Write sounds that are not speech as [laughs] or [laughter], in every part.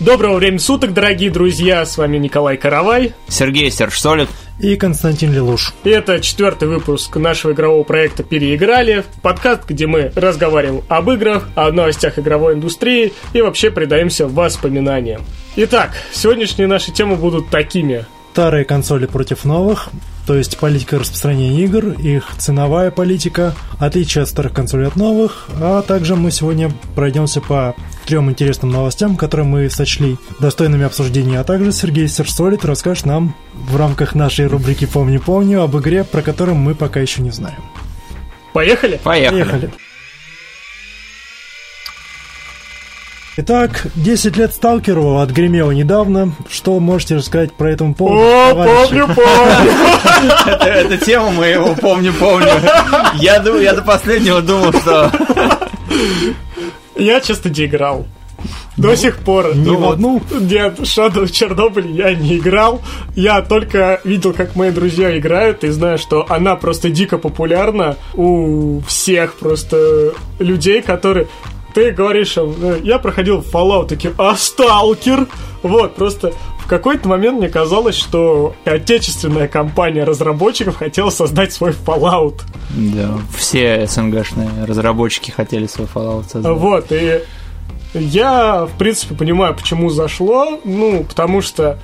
Доброго времени суток, дорогие друзья! С вами Николай Каравай. Сергей Сержсолид. И Константин Лелуш. И это четвертый выпуск нашего игрового проекта «Переиграли». Подкаст, где мы разговариваем об играх, о новостях игровой индустрии и вообще предаемся воспоминаниям. Итак, сегодняшние наши темы будут такими. Старые консоли против новых, то есть политика распространения игр, их ценовая политика, отличие от старых консолей от новых, а также мы сегодня пройдемся по трем интересным новостям, которые мы сочли достойными обсуждения, а также Сергей Серсолит расскажет нам в рамках нашей рубрики «Помню-помню» об игре, про которую мы пока еще не знаем. Поехали? Поехали. Поехали. Итак, 10 лет Сталкеру отгремело недавно. Что можете рассказать про этом поводу? О, товарищи? помню, помню! [laughs] Это, тема моего помню, помню. Я, до последнего думал, что Я, честно, не играл. До сих пор. Не Ну в одну? Нет, Shadow Чернобыль я не играл. Я только видел, как мои друзья играют, и знаю, что она просто дико популярна у всех просто людей, которые... Ты говоришь, э, я проходил Fallout, такие, а Сталкер? Вот, просто в какой-то момент мне казалось, что отечественная компания разработчиков хотела создать свой Fallout. да, все СНГшные разработчики хотели свой Fallout создать. Вот, и я, в принципе, понимаю, почему зашло. Ну, потому что,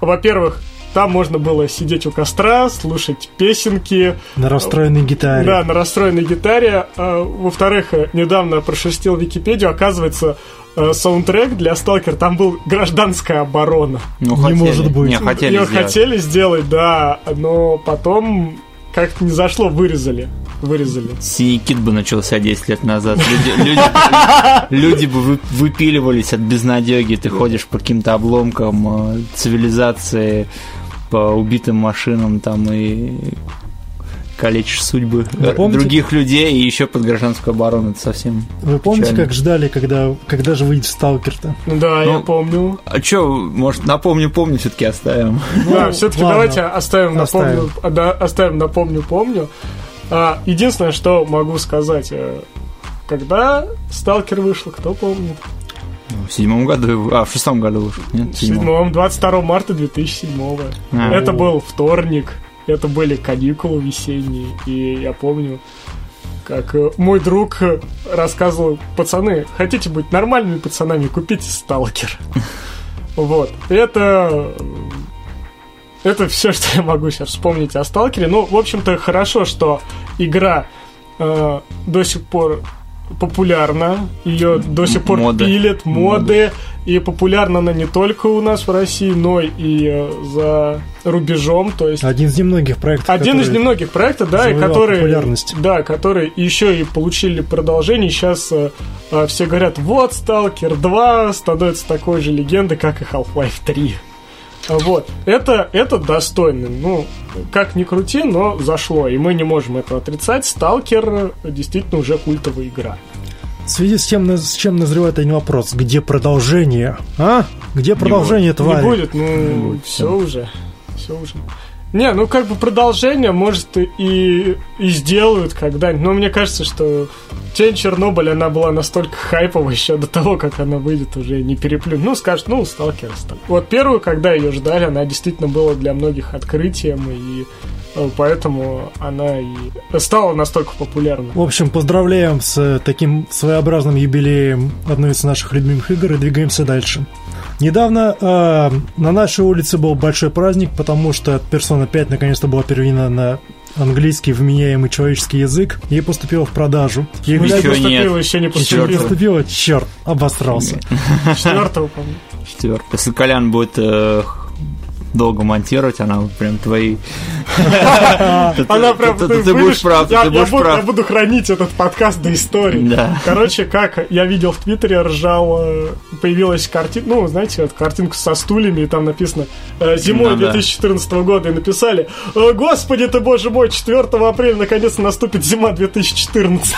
во-первых, там можно было сидеть у костра, слушать песенки. На расстроенной гитаре. Да, на расстроенной гитаре. А, Во-вторых, э, недавно прошерстил Википедию, оказывается, э, саундтрек для Сталкер там был гражданская оборона. Ну, не хотели. может быть. Не, хотели Ее сделать. хотели сделать, да, но потом как-то не зашло, вырезали. Вырезали. Синий кит бы начался 10 лет назад. Люди, люди- [laughs] люди бы вы- выпиливались от безнадеги. Ты ходишь по каким-то обломкам э, цивилизации, по убитым машинам там и калечишь судьбы Вы э, помните- других людей и еще под гражданскую оборону. Это совсем... Вы помните, Печально. как ждали, когда, когда же выйдет Сталкер-то? Да, я Ну, помню. А чё, может, напомню, помню, все-таки оставим. [laughs] Да, Ну, все-таки ладно. давайте оставим, Оставим. напомню, да, оставим напомню, помню. А, единственное, что могу сказать, э, когда Сталкер вышел, кто помнит? В седьмом году, а, в шестом году вышел, нет? В седьмом, 22 марта 2007 А. Это был вторник, это были каникулы весенние, и я помню, как э, мой друг э, рассказывал, пацаны, хотите быть нормальными пацанами, купите Сталкер. [laughs] Вот. Это это все, [laughs] что я могу сейчас вспомнить о Сталкере. Ну, в общем-то, хорошо, что игра э, до сих пор популярна, ее до сих пор Моды. пилят, моды, и популярна она не только у нас в России, но и э, за рубежом, то есть Один из немногих проектов, один из немногих проектов, да, и которые, популярность. да, которые еще и получили продолжение. Сейчас э, все говорят, вот Сталкер 2 становится такой же легендой, как и Half-Life 3. Вот, это, это достойно. Ну, как ни крути, но зашло, и мы не можем этого отрицать. Сталкер действительно уже культовая игра. В связи с тем, с чем назревает один вопрос. Где продолжение? А? Где продолжение, твари? Не будет, ну, будет, все уже. Все уже. Не, ну как бы продолжение, может, и, и сделают когда-нибудь. Но мне кажется, что Тень Чернобыля, она была настолько хайповая еще до того, как она выйдет, уже не переплюнут. Ну, скажут, ну, Сталкер, Сталкер. Вот первую, когда ее ждали, она действительно была для многих открытием, и э, поэтому она и стала настолько популярной. В общем, поздравляем с э, таким своеобразным юбилеем одной из наших любимых игр и двигаемся дальше. Недавно э, на нашей улице был большой праздник, потому что Persona 5 наконец-то была переведена на английский вменяемый человеческий язык и поступила в продажу. И Еще Еще поступила, нет. еще не еще не поступила. поступила, черт, обосрался. Четвертого, по-моему. Четвертый. Если Колян будет э, долго монтировать, она прям твои... [laughs] Она прям, Ты- будешь прав, ты будешь прав. я буду хранить этот подкаст до истории. Короче, как я видел в Твиттере, ржал, э, появилась картинка, ну, знаете, вот картинка со стульями, и там написано э, «Зимой Ну да. 2014 года», и написали «О, «Господи ты, боже мой, 4 апреля наконец наступит зима 2014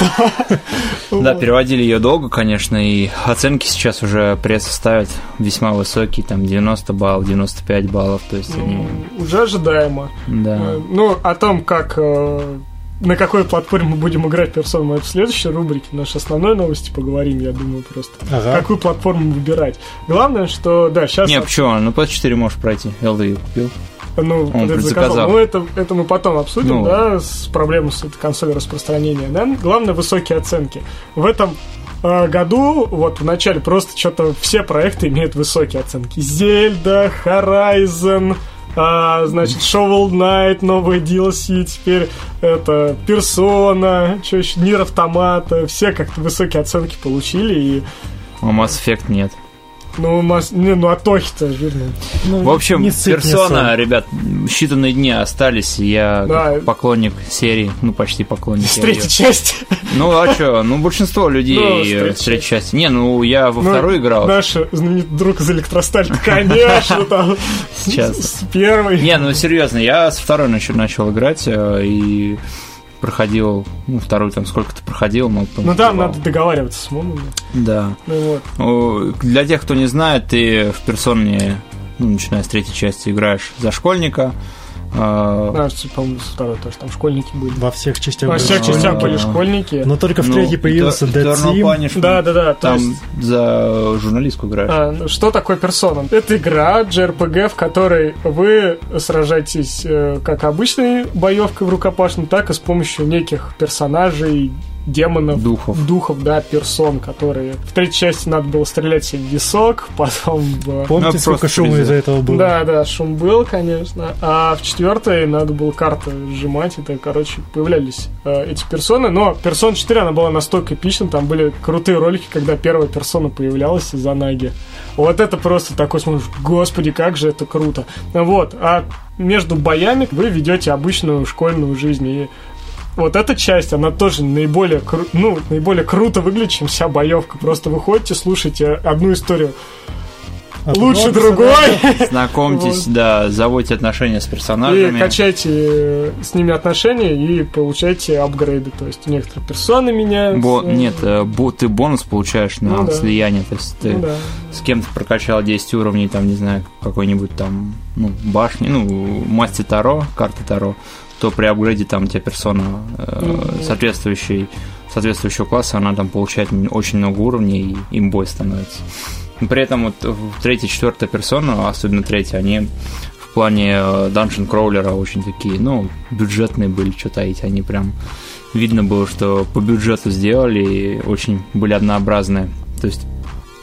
[laughs] Да, переводили ее долго, конечно, и оценки сейчас уже пресса ставит весьма высокие, там 90 баллов, 95 баллов, то есть они... Уже ожидаемо. Да. Э, Ну, о том, как э, на какой платформе мы будем играть персону, мы в следующей рубрике, нашей основной новости поговорим, я думаю, просто. Ага. Какую платформу выбирать. Главное, что, да, сейчас... Не, почему? Ну, PS4 можешь пройти. LDU купил. Ну, вот это предзаказал. заказал. Ну, это, это мы потом обсудим, Ну. да, с проблемой с этой консолью распространения. Да? Главное, высокие оценки. В этом году, вот в начале, просто что-то все проекты имеют высокие оценки. Зельда, Horizon, а, значит, Shovel Knight, новые DLC, теперь это Persona, что еще, Нир Автомата, все как-то высокие оценки получили, и, А Mass Effect нет. Ну, мас- не, ну, а Тохи-то жирные. Ну, В общем, не не персона, соль. ребят, считанные дни остались. Я Да. поклонник серии, ну почти поклонник. С третьей части. Ну а что? Ну большинство людей Ну, с третьей части. Не, ну я во Ну, вторую играл. Наш знаменитый друг из Электросталь, конечно, там. Сейчас. С первой. Не, ну серьезно, я со второй начал, начал играть э, и проходил, ну, вторую там сколько-то проходил, потом Ну забывал. надо договариваться с мамой. Да. Ну вот. Для тех, кто не знает, ты в персоне, ну, начиная с третьей части, играешь за школьника. Да, что, по-моему, второй тоже там школьники были. Во всех частях. Во были всех частях школьники. были школьники. Но только в ну, третьей появился Dead Sim. Да, да, да. Там есть, за журналистку играешь. а, ну, что такое персона? Это игра JRPG, в которой вы сражаетесь э, как обычной боевкой в рукопашном, так и с помощью неких персонажей, демонов, Духов. духов, да, персон, которые в третьей части надо было стрелять себе в висок, [laughs] потом в... Помните, Ну, сколько шума из-за этого было? Да, да, шум был, конечно. А в четвертой надо было карты сжимать. Это, короче, появлялись э, эти персоны. Но персона 4, она была настолько эпична. Там были крутые ролики, когда первая персона появлялась из-за наги. Вот это просто такой смотришь, господи, как же это круто. Вот. А между боями вы ведете обычную школьную жизнь. И вот эта часть, она тоже наиболее, кру- ну, наиболее круто выглядит, чем вся боевка. Просто выходите, слушайте одну историю А лучше другой. [laughs] Знакомьтесь, Вот. да, заводите отношения с И персонажами. качайте э, с ними отношения и получайте апгрейды. То есть некоторые персоны меняются. Бо- Нет, э, бо- ты бонус получаешь на Ну да. слияние. То есть ты Ну да. с кем-то прокачал 10 уровней, там, не знаю, какой-нибудь там, ну, башни, ну, масти Таро, карты Таро, то при апгрейде там у тебя персона э, соответствующей, соответствующего класса, она там получает очень много уровней и имбой становится. Но При этом вот третья, четвертая персона, особенно третья, они в плане э, данжен кроулера очень такие, ну, бюджетные были, что таить, они прям видно было, что по бюджету сделали и очень были однообразные. То есть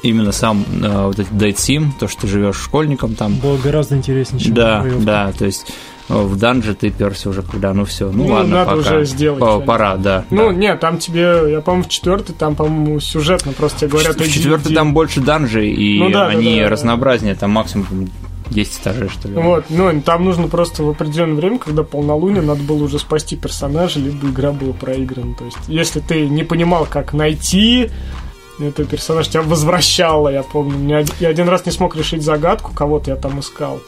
именно сам э, вот этот Date Sim, то, что ты живешь школьником там, Было гораздо интереснее, чем да, боевка. да, то есть э, в данже ты перся уже, когда, ну все, ну, Ну, ладно, надо пока. уже сделать О, что-нибудь. пора, да. Ну, да. нет, там тебе, я помню, в четвертой, там, по-моему, сюжетно просто тебе говорят... в иди. там больше данжей, и Ну да, они да, да. разнообразнее, там максимум по-моему, 10 этажей, что ли. Вот, ну, там нужно просто в определенное время, когда полнолуние, надо было уже спасти персонажа, либо игра была проиграна. То есть, если ты не понимал, как найти этого персонажа, тебя возвращало, я помню. Я один раз не смог решить загадку, кого-то я там искал.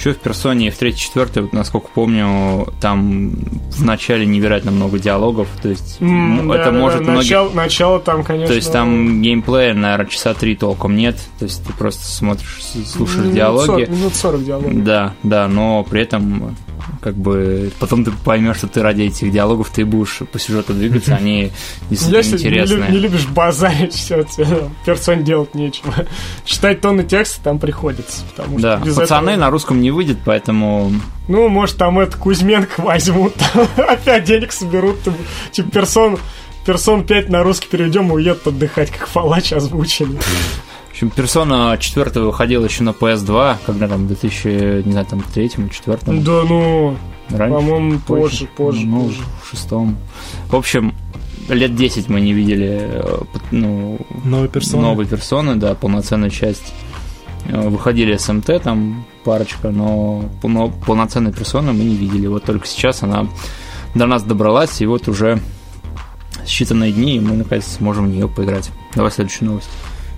Еще в персоне в третьей, четвертой, вот, насколько помню, там в начале невероятно много диалогов, то есть м, это да-да-да, может многих начало, начало там, конечно... То есть там геймплея, наверное, часа три толком нет. То есть ты просто смотришь, слушаешь минут диалоги. 40, минут 40 диалогов. Да, да, но при этом как бы потом ты поймешь, что ты ради этих диалогов ты будешь по сюжету двигаться, они действительно Если не, лю- интересные. не любишь базарить, [laughs] все, тебе персон делать нечего. Читать тонны текста там приходится, потому что Да, пацаны этого- на русском не выйдет, поэтому Ну, может, там это Кузьменко возьмут, [laughs] опять денег соберут, там, типа персон, персон 5 на русский переведем и уедут отдыхать, как Фалач озвучили. В общем, персона 4 выходила еще на PS2, когда там в 2000, не знаю, там третьем, четвертом, Да ну, раньше. по-моему, позже, позже, ну, позже. в шестом. В общем, лет 10 мы не видели э, ну, Новые персоны. новой персоны, да, полноценную часть. Э, Выходили СМТ, там парочка, но полно- полноценной персоны мы не видели. Вот только сейчас она до нас добралась, и вот уже считанные дни, и мы наконец сможем в нее поиграть. Давай следующую новость.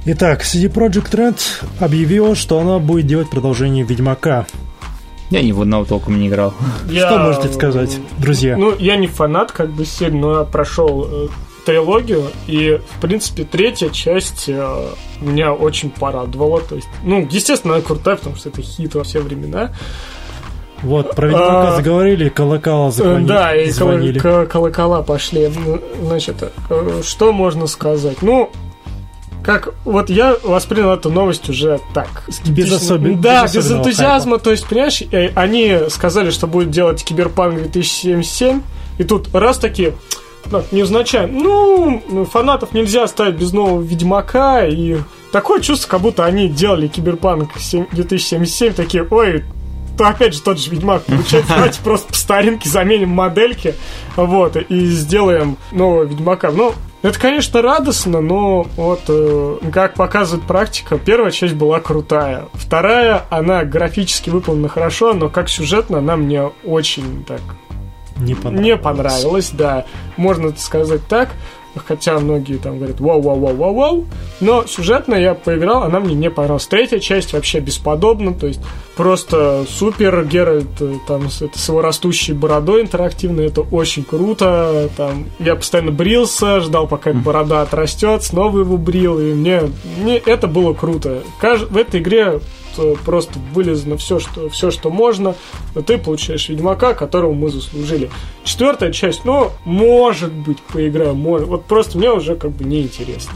Итак, CD Projekt Red объявила, что она будет делать продолжение Ведьмака. Я ни в одного толком не играл. Я, Что можете сказать, друзья? Ну, я не фанат, как бы сильно, но я прошел э, трилогию, и, в принципе, третья часть э, меня очень порадовала. То есть, ну, естественно, она крутая, потому что это хит во все времена. Вот, про Ведьмака А, заговорили, колокола Э, зазвонили. Да, и звонили. ко- колокола пошли. Значит, э, что можно сказать? Ну, как вот я воспринял эту новость уже так. скептично. особен- Да, без без, особенного энтузиазма. То есть, понимаешь, э, они сказали, что будет делать Киберпанк 2077, и тут раз такие, ну, невзначай, ну, фанатов нельзя оставить без нового Ведьмака, и такое чувство, как будто они делали Киберпанк 7 2077, такие, ой, то опять же тот же Ведьмак получается, [laughs] давайте просто по старинке заменим модельки, вот, и сделаем нового Ведьмака. Ну, это, конечно, радостно, но вот, э, как показывает практика, первая часть была крутая. Вторая, она графически выполнена хорошо, но как сюжетно она мне очень так Не понравилось. не понравилось, да. Можно сказать так. Хотя многие там говорят вау-вау-вау-вау-вау. Но сюжетно я поиграл, она мне не понравилась. Третья часть вообще бесподобна. То есть просто супер. Геральт э, там с, это, с его растущей бородой интерактивной. Это очень круто. Там, я постоянно брился, ждал, пока эта борода отрастет, снова его брил. И мне, мне это было круто. Каж- в этой игре просто вылезано все, что, все, что можно, но ты получаешь Ведьмака, которого мы заслужили. Четвертая часть, ну, может быть, поиграю, может. Вот просто мне уже как бы неинтересно.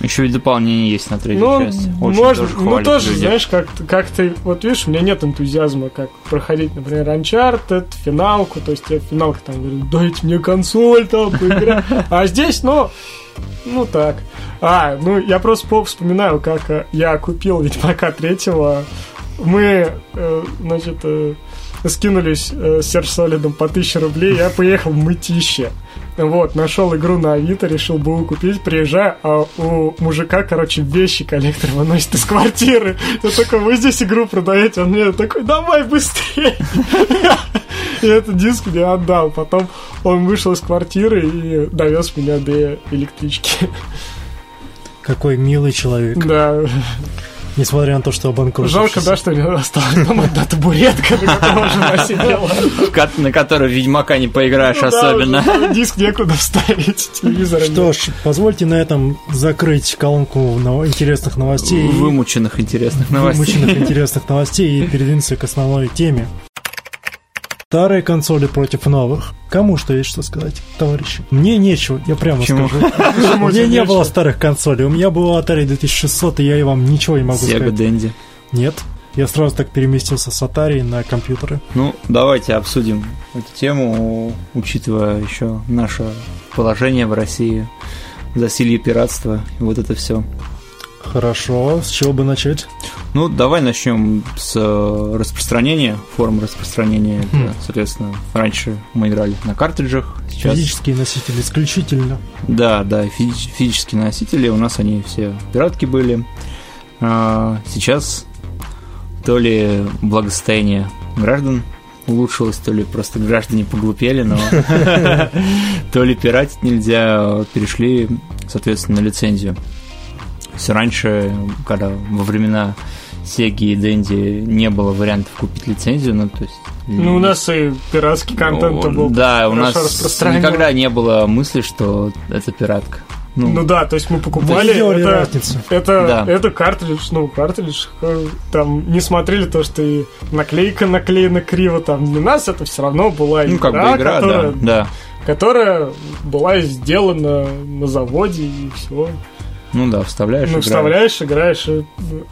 Еще ведь дополнение есть на третью Ну, часть. Очень можно, тоже ну тоже, люди. знаешь, как, как ты, вот видишь, у меня нет энтузиазма, как проходить, например, Uncharted, финалку, то есть я в финалке там говорю, дайте мне консоль там, поиграть. А здесь, ну, ну так. А, ну я просто по- вспоминаю, как э, я купил Ведьмака третьего. Мы, э, значит, э, скинулись с Серсолидом по 1000 рублей, я поехал в Мытище. Вот, нашел игру на Авито, решил бы купить, приезжаю, а у мужика, короче, вещи коллектор выносит из квартиры. Я такой, вы здесь игру продаете? Он мне такой, давай быстрее. И этот диск мне отдал. Потом он вышел из квартиры и довез меня до электрички. Какой милый человек. Да. Несмотря на то, что обанкротился. Жалко, да, что у него осталась дома одна табуретка, на которой жена сидела. На который Ведьмака не поиграешь Ну особенно. Диск некуда вставить, телевизора нет. Что ж, позвольте на этом закрыть колонку интересных новостей. Вымученных интересных новостей. вымученных интересных новостей и передвинуться к основной теме. Старые консоли против новых. Кому что есть что сказать, товарищи? Мне нечего, я прямо Почему? скажу. [laughs] У меня не нечего? было старых консолей. У меня был Atari 2600, и я и вам ничего не могу сказать. Дэнди. Нет. Я сразу так переместился с Atari на компьютеры. Ну, давайте обсудим эту тему, учитывая еще наше положение в России, засилье пиратства и вот это все. Хорошо, с чего бы начать? Ну, давай начнем с э, распространения, форм распространения. Это, Хм. соответственно, раньше мы играли на картриджах, сейчас... Физические носители исключительно. Да, да, физи- физические носители, у нас они все пиратки были. А, сейчас то ли благосостояние граждан улучшилось, то ли просто граждане поглупели, но [laughs] [laughs] то ли пиратить нельзя, перешли, соответственно, на лицензию. Есть раньше, когда во времена Сеги и Дэнди не было вариантов купить лицензию, ну, то есть... Ну, у нас и пиратский контент Ну, был Да, у нас никогда не было мысли, что это пиратка. Ну, Ну да, то есть мы покупали сделали это, разницу. это, Да. это картридж, ну, картридж, э, там не смотрели то, что и наклейка наклеена криво, там для нас это все равно была ну, как бы игра, игра, которая, да, да. которая была сделана на заводе и все. Ну да, вставляешь, Ну, играешь. вставляешь, играешь.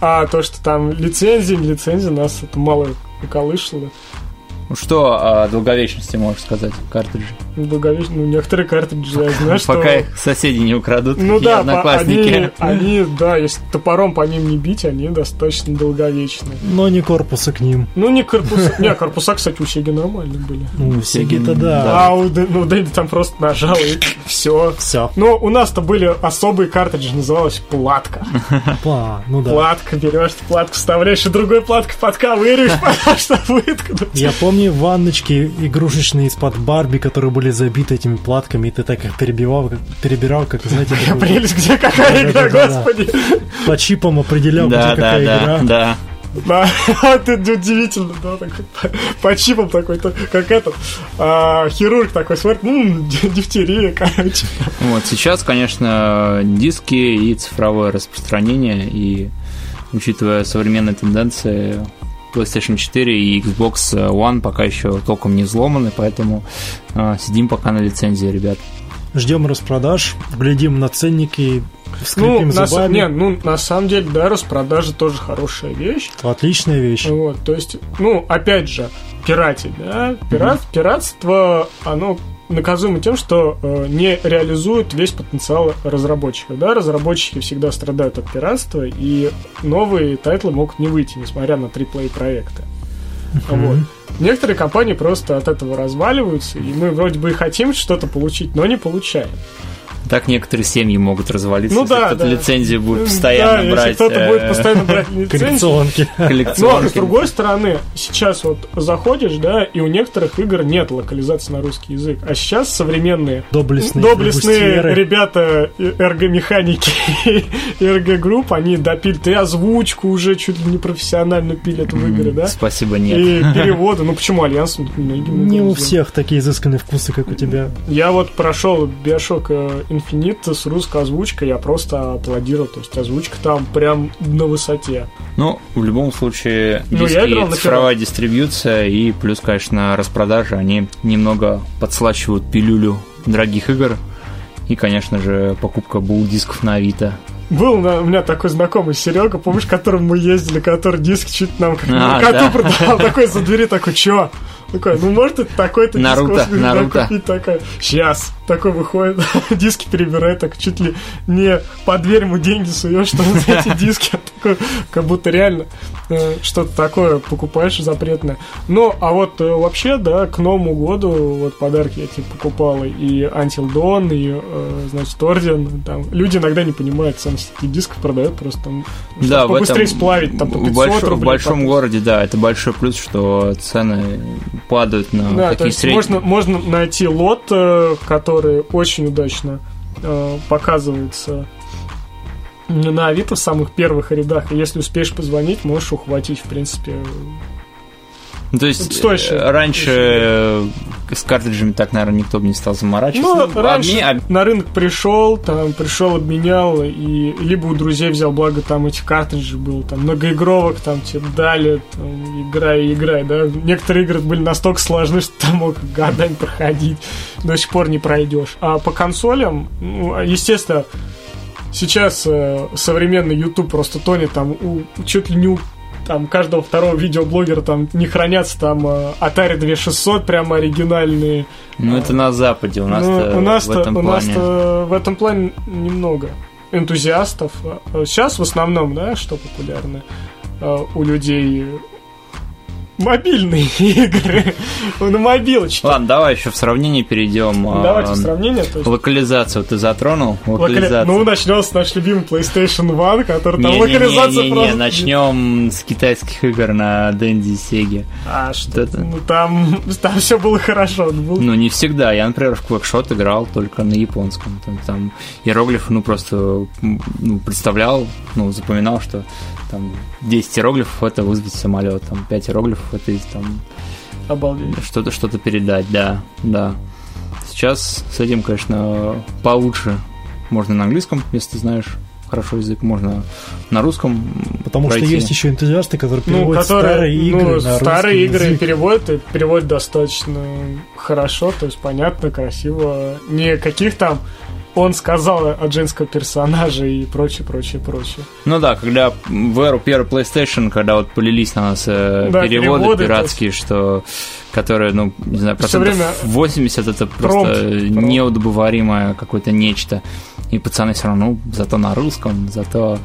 А то, что там лицензия, не лицензия, нас это мало колышло. Ну, Что о долговечности можешь сказать картриджи? Ну, ну, некоторые картриджи, я знаю, что... Пока их соседи не украдут, Ну да, одноклассники. они, они, да, если топором по ним не бить, они достаточно долговечны. Но не корпуса к ним. Ну, не корпуса. Не, корпуса, кстати, у Сеги нормальные были. Ну, Сеги-то да. Да. А у ну, там просто нажал и все. Все. Но у нас-то были особые картриджи, называлась платка. ну да. Платка, берешь платку, вставляешь, и другой платка подковыриваешь, [laughs] чтобы выткнуть. Я помню ванночки игрушечные из-под Барби, которые были забиты этими платками, и ты так их перебивал, как, перебирал, как, знаете, Я такой- прелесть, где какая игра, господи. по чипам определял, где Да, да, какая да, игра. да. Да, [laughs] это удивительно, да, такой, по, [laughs] по чипам такой, то- как этот, а, хирург такой смотрит, м, дифтерия, короче. Вот сейчас, конечно, диски и цифровое распространение, и учитывая современные тенденции, PlayStation 4 и Xbox One пока еще толком не взломаны, поэтому э, сидим пока на лицензии, ребят. Ждем распродаж, глядим на ценники, скрипим ну, зубами. На, не, ну, на самом деле, да, распродажи тоже хорошая вещь. Отличная вещь. Вот, то есть, ну, опять же, пиратить, да, пират, mm-hmm. пиратство, оно наказуемо тем, что э, не реализует весь потенциал разработчиков. Да? Разработчики всегда страдают от пиратства, и новые тайтлы могут не выйти, несмотря на triple-A проекты. Uh-huh. Вот. Некоторые компании просто от этого разваливаются, и мы вроде бы и хотим что-то получить, но не получаем. Так некоторые семьи могут развалиться, ну, если да, кто-то да. лицензию будет постоянно да, брать. Если кто-то э, будет постоянно брать [laughs] лицензию. Коллекционки. [laughs] Но, с другой стороны, сейчас вот заходишь, да, и у некоторых игр нет локализации на русский язык. А сейчас современные доблестные, доблестные ребята R.G. Механики [laughs] и R.G. групп, они допилят и озвучку уже чуть ли не профессионально пилят в игры, да? Спасибо, нет. И переводы. Ну, почему Альянс? Не у всех такие изысканные вкусы, как у тебя. Я вот прошел Bioshock Infinite с русской озвучкой, я просто аплодировал. То есть озвучка там прям на высоте. Ну, в любом случае, Ну, диски я играл на цифровая дистрибьюция и плюс, конечно, распродажи, они немного подслачивают пилюлю дорогих игр. И, конечно же, покупка бул-дисков на Авито. Был на- у меня такой знакомый Серега, помнишь, к которому мы ездили, который диск чуть нам как А, коту да. продавал, такой за двери, такой, чё? Такой, ну может это такой-то диск Наруто, иногда Наруто. [laughs] купить, такой, сейчас, такой выходит, [laughs] диски перебирает, так чуть ли не под дверь ему деньги суешь, что за эти [laughs] диски, а такой, как будто реально э, что-то такое покупаешь запретное. Ну, а вот э, вообще, да, к Новому году вот подарки я тебе покупал и Until Dawn, и, э, значит, Орден, там, люди иногда не понимают ценности дисков, продают просто там, Да, в побыстрее этом сплавить, там, по в 500 большом, в рублей, большом по городе, да, это большой плюс, что цены падают на Да, такие средние. можно, можно найти лот, э, который очень удачно э, показывается на Авито в самых первых рядах. И если успеешь позвонить, можешь ухватить, в принципе. Ну, то есть Стоящие. э, раньше э, с картриджами так, наверное, никто бы не стал заморачиваться. Ну, раньше Обмен- об- на рынок пришел, там пришел, обменял, и либо у друзей взял, благо там этих картриджей было, там многоигровок, там тебе дали, там, играй играй, да. Некоторые игры были настолько сложны, что ты мог годами проходить, до сих пор не пройдешь. А по консолям, ну, естественно, сейчас э, современный YouTube просто тонет там у, чуть ли не у там каждого второго видеоблогера там не хранятся там э, Atari 2600 прямо оригинальные Ну, это на Западе, у нас ну, у нас в этом у плане. нас в этом плане немного энтузиастов. Сейчас в основном, да, что популярно э, у людей мобильные [laughs] игры на мобилочке. Ладно, давай еще в сравнение перейдем. Давайте А, в сравнение. То есть, Локализацию ты затронул? локали- Локализацию. Ну, начнем с наш любимый PlayStation One, который там локализация просто... начнем с китайских игр на Денди и Сеге. А что? это? Ну, там, там все было хорошо. Был... Ну, не всегда. Я, например, в Quackshot играл только на японском. Там, там иероглифы, ну, просто ну, представлял, ну, запоминал, что там 10 иероглифов это вызвать самолет, там 5 иероглифов это там Обалдеть. что-то что-то передать, да, да. Сейчас с этим, конечно, получше. Можно на английском, если ты знаешь хорошо язык, можно на русском. Потому пройти. что есть еще энтузиасты, которые Ну, переводят которые, старые игры ну, на старые игры язык. переводят, и переводят достаточно хорошо, то есть понятно, красиво. Не каких там он сказал от женского персонажа и прочее, прочее, прочее. Ну да, когда в эру первой PlayStation, когда вот полились на нас э, Да, переводы, переводы, пиратские, что которые, ну, не знаю, процентов время 80 это просто промпт. неудобоваримое какое-то нечто. И пацаны все равно, ну, зато на русском, зато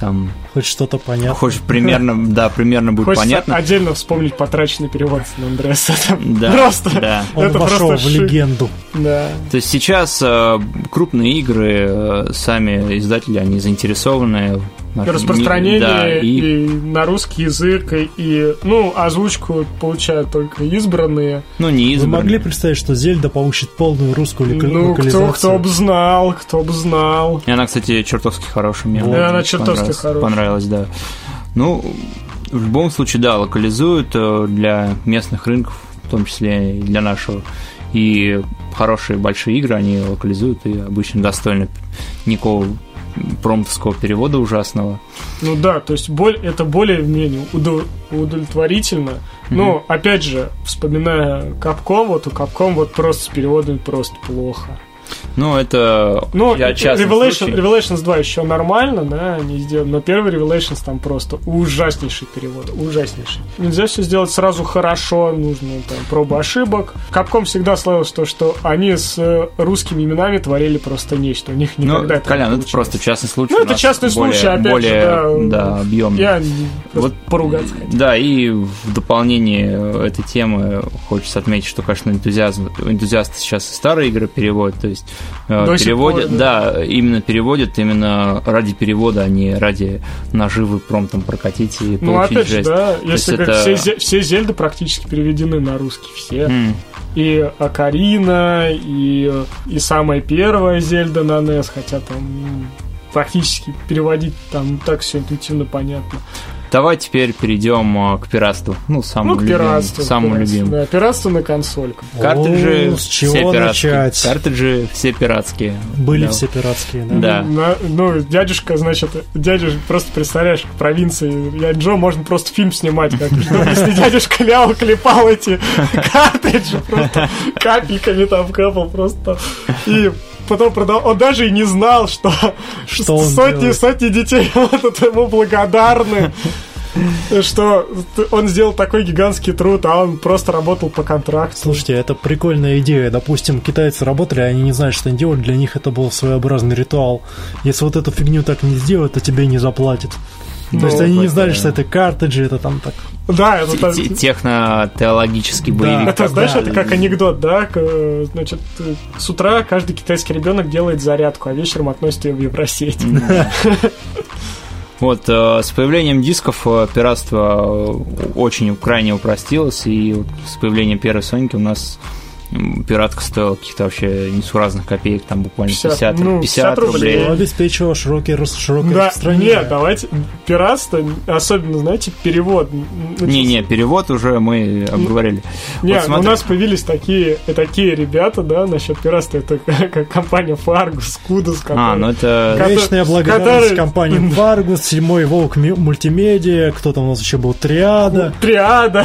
там Хоть что-то понятно. хочешь примерно, [laughs] да, примерно будет Хочется понятно. отдельно вспомнить потраченный перевод на Андреса. [laughs] Это Да, просто, да. Он это вошел просто в легенду. Да. То есть сейчас э, крупные игры, э, сами издатели, они заинтересованы нашем- распространение да, и и... на русский язык, и, ну, озвучку получают только избранные. ну не Вы избранные. могли представить, что Зельда получит полную русскую лока- Ну, кто, локализацию? кто бы знал, кто бы знал. И она, кстати, чертовски хорошая. Мне Вот. она чертовски понравилась. хорошая. Понравилась, да. Ну, в любом случае, да, локализуют э, для местных рынков, в том числе и для нашего. И хорошие большие игры они локализуют и обычно достойны никакого промптовского перевода ужасного. Ну да, то есть боль, это более-менее удов- удовлетворительно. Но, опять же, вспоминая Капком, вот у Капком вот просто с переводами просто плохо. Ну, это Ну, я Revelation, случай. Revelations 2 еще нормально, да, они сделали, но первый Revelations там просто ужаснейший перевод, ужаснейший. Нельзя все сделать сразу хорошо, нужно там пробы ошибок. Капком всегда славилось то, что они с э, русскими именами творили просто нечто, у них Ну, никогда это не Колян, это получалось. просто частный случай. Ну, это частный более- случай, опять же, более, да. да, объемный. Я не- Вот, поругаться хотел. Да, и в дополнение этой темы хочется отметить, что, конечно, энтузиазм, энтузиасты сейчас и старые игры переводят, то есть э, До переводят, пор, да. именно переводят именно ради перевода, а не ради наживы промптом прокатить и Ну, получить опять же, жесть. да, есть если это- все, все Зельды практически переведены на русский, все. М, И Акарина, и, и самая первая Зельда на NES, хотя там практически переводить там так все интуитивно понятно. Давай теперь перейдем э, к пиратству. Ну, самому ну, к любимому. пиратству. самому пиратству, любимому. Да, пиратство на консольках. Картриджи О, с все чего пиратские. начать? Картриджи все пиратские. Были Да. все пиратские, да? Да. На- ну, дядюшка, значит, дядя просто представляешь, в провинции я Джо можно просто фильм снимать, как [laughs] если дядюшка Ляо клепал эти [laughs] картриджи, просто капельками там капал просто. И потом продал. Он даже и не знал, что, Что сотни, делает. сотни детей [laughs] вот ему благодарны. Что он сделал такой гигантский труд, а он просто работал по контракту. Слушайте, это прикольная идея. Допустим, китайцы работали, они не знают, что они делают. Для них это был своеобразный ритуал. Если вот эту фигню так не сделают, то тебе не заплатят. Ну, То есть они не знали, что это картриджи, это там так. Да, это так- Те- Техно-теологический Да. боевик. Это, знаешь, это как анекдот, да? Значит, с утра каждый китайский ребенок делает зарядку, а вечером относит ее в Евросеть. [laughs] Вот, э, с появлением дисков э, пиратство э, очень крайне упростилось, и вот с появлением первой Соньки у нас пиратка стоила каких-то вообще несуразных копеек, там буквально 50, 50, ну, 50 50 рублей. рублей. Широкие, рас- широкое Да, распространение. нет, давайте. Пиратство, особенно, знаете, перевод. начался- Не-не, перевод уже мы обговорили. Не, Вот ну, смотри. у нас появились такие, такие ребята, да, насчет пиратства. Это [laughs] как компания Fargus, Кудус, А, ну это... Вечная благодарность который- [laughs] компании Фаргус, Седьмой Волк Мультимедиа, кто там у нас еще был, Триада. Триада.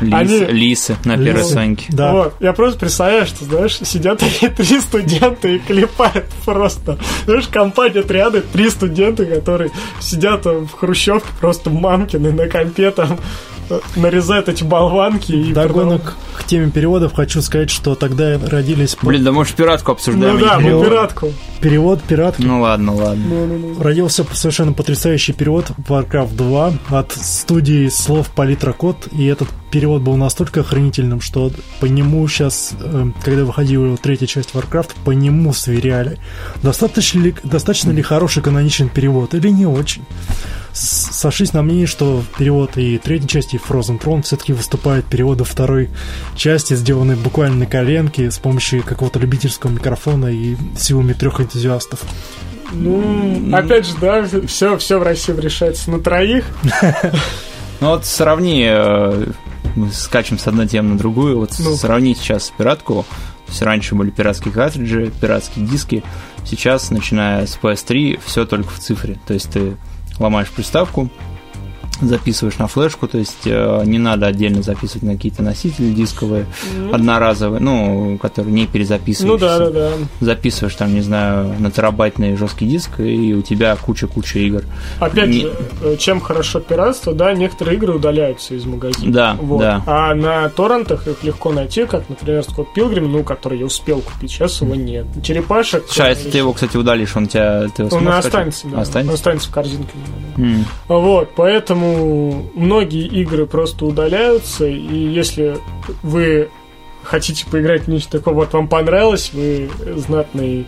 Лис- они- Лисы на первой Лисы. Соньке. Да. Вот, я просто представляю, что, знаешь, сидят [laughs] такие три студента и клепают просто. Знаешь, компания триады, три студента, которые сидят там в хрущевке, просто мамкины на компе там э, нарезают эти болванки и Догонок к теме переводов хочу сказать, что тогда родились Блин, да может пиратку обсуждаем? Ну да, не мы перевод? пиратку. перевод пиратки. Ну ладно, ладно. Ну-ну-ну. Родился совершенно потрясающий перевод Warcraft 2 от студии слов Палитра Код, и этот перевод был настолько охренительным, что по нему сейчас, когда выходила третья часть Warcraft, по нему сверяли. Достаточно ли, достаточно ли хороший каноничный перевод или не очень? Сошлись на мнении, что перевод и третьей части, и Frozen Throne все-таки выступают переводы второй части, сделанные буквально на коленке с помощью какого-то любительского микрофона и силами трех энтузиастов. Ну, опять же, да, все, все в России решается на троих. [laughs] Ну вот сравни, э, мы скачем с одной темы на другую, вот Ну. сравни сейчас пиратку, то есть раньше были пиратские картриджи, пиратские диски, сейчас, начиная с PS3, все только в цифре, то есть ты ломаешь приставку, записываешь на флешку, то есть э, не надо отдельно записывать на какие-то носители дисковые, одноразовые, ну, которые не Ну перезаписываешься. да, да, да. Записываешь там, не знаю, на терабайтный жесткий диск, и у тебя куча-куча игр. Опять Не- же, э, чем хорошо пиратство, да, некоторые игры удаляются из магазина. Да, Вот. да. А на торрентах их легко найти, как, например, Скотт Пилгрим, ну, который я успел купить, сейчас его нет. Черепашек... А если ты его, кстати, удалишь, он тебя... Ты его Он останется, да. Останется? Он останется в корзинке. М. Вот, поэтому многие игры просто удаляются, и если вы хотите поиграть в нечто такое, вот вам понравилось, вы знатный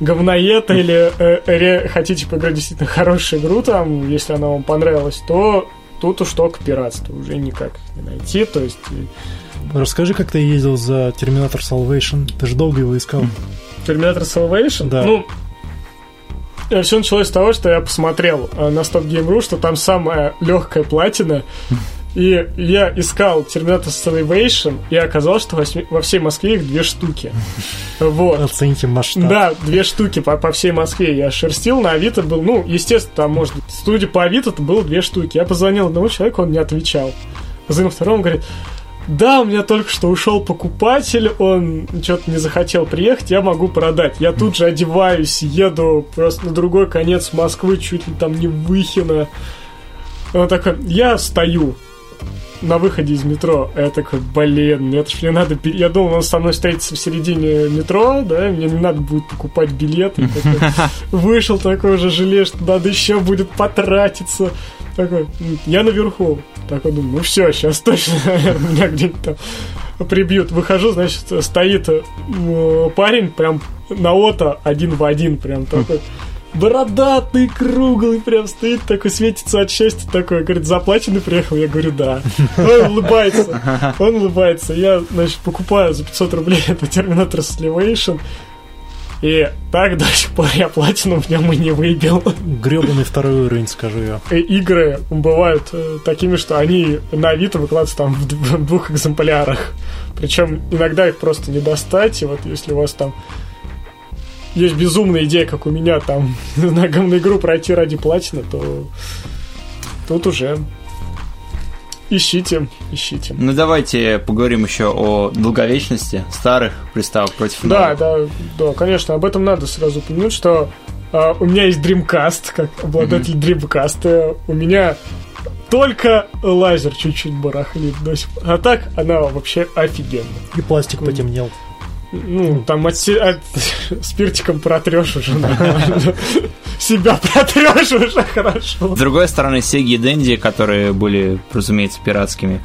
говноед или э, ре- хотите поиграть действительно хорошую игру там, если она вам понравилась, то тут уж только пиратство, уже никак не найти, то есть э, Расскажи, как ты ездил за Терминатор Salvation. Ты же долго его искал. Terminator Salvation, Да. ну, все началось с того, что я посмотрел э, на Stop Game.ru, что там самая легкая платина И я искал Terminator Salvation, и оказалось, что во всей Москве их две штуки. Вот. Оцените масштаб. Да, две штуки по, по всей Москве. Я шерстил, на Авито был, ну, естественно, там, может, студия по Авито было две штуки. Я позвонил одному человеку, он не отвечал. Позвонил второму, говорит, да, у меня только что ушел покупатель, он что-то не захотел приехать, я могу продать. Я тут же одеваюсь, еду просто на другой конец Москвы, чуть ли там не Выхино. Он такой, я стою, на выходе из метро, я такой, блин, это ж мне надо... Я думал, он со мной встретится в середине метро, да, мне не надо будет покупать билеты. [laughs] Вышел такой уже жалею, что надо еще будет потратиться. Такой, я наверху. Такой думаю, ну все, сейчас точно, [laughs] наверное, меня где-нибудь там прибьют. Выхожу, значит, стоит э, парень прям на ото один в один, прям такой бородатый, круглый, прям стоит такой, светится от счастья такой, говорит, заплаченный приехал? Я говорю, да. Он улыбается, он улыбается. Я, значит, покупаю за 500 рублей это Terminator Salvation, и так до сих пор я платину в нем и не выбил. Гребаный второй уровень, скажу я. И игры бывают э, такими, что они на Авито выкладываются там в двух экземплярах. Причем иногда их просто не достать. И вот если у вас там есть безумная идея, как у меня, там, [laughs] на игру пройти ради платины, то тут уже Ищите, ищите. Ну давайте поговорим еще о долговечности старых приставок против новых. Да, да, да, конечно, об этом надо сразу упомянуть, что э, у меня есть Dreamcast, как обладатель mm-hmm. Dreamcast. У меня только лазер чуть-чуть барахлит до сих пор. А так она вообще офигенная. И пластик потемнел. Ну, там от, от, [laughs] спиртиком протрешь уже. Себя протрешь уже хорошо. С другой стороны, Сеги и Дэнди, которые были, разумеется, пиратскими,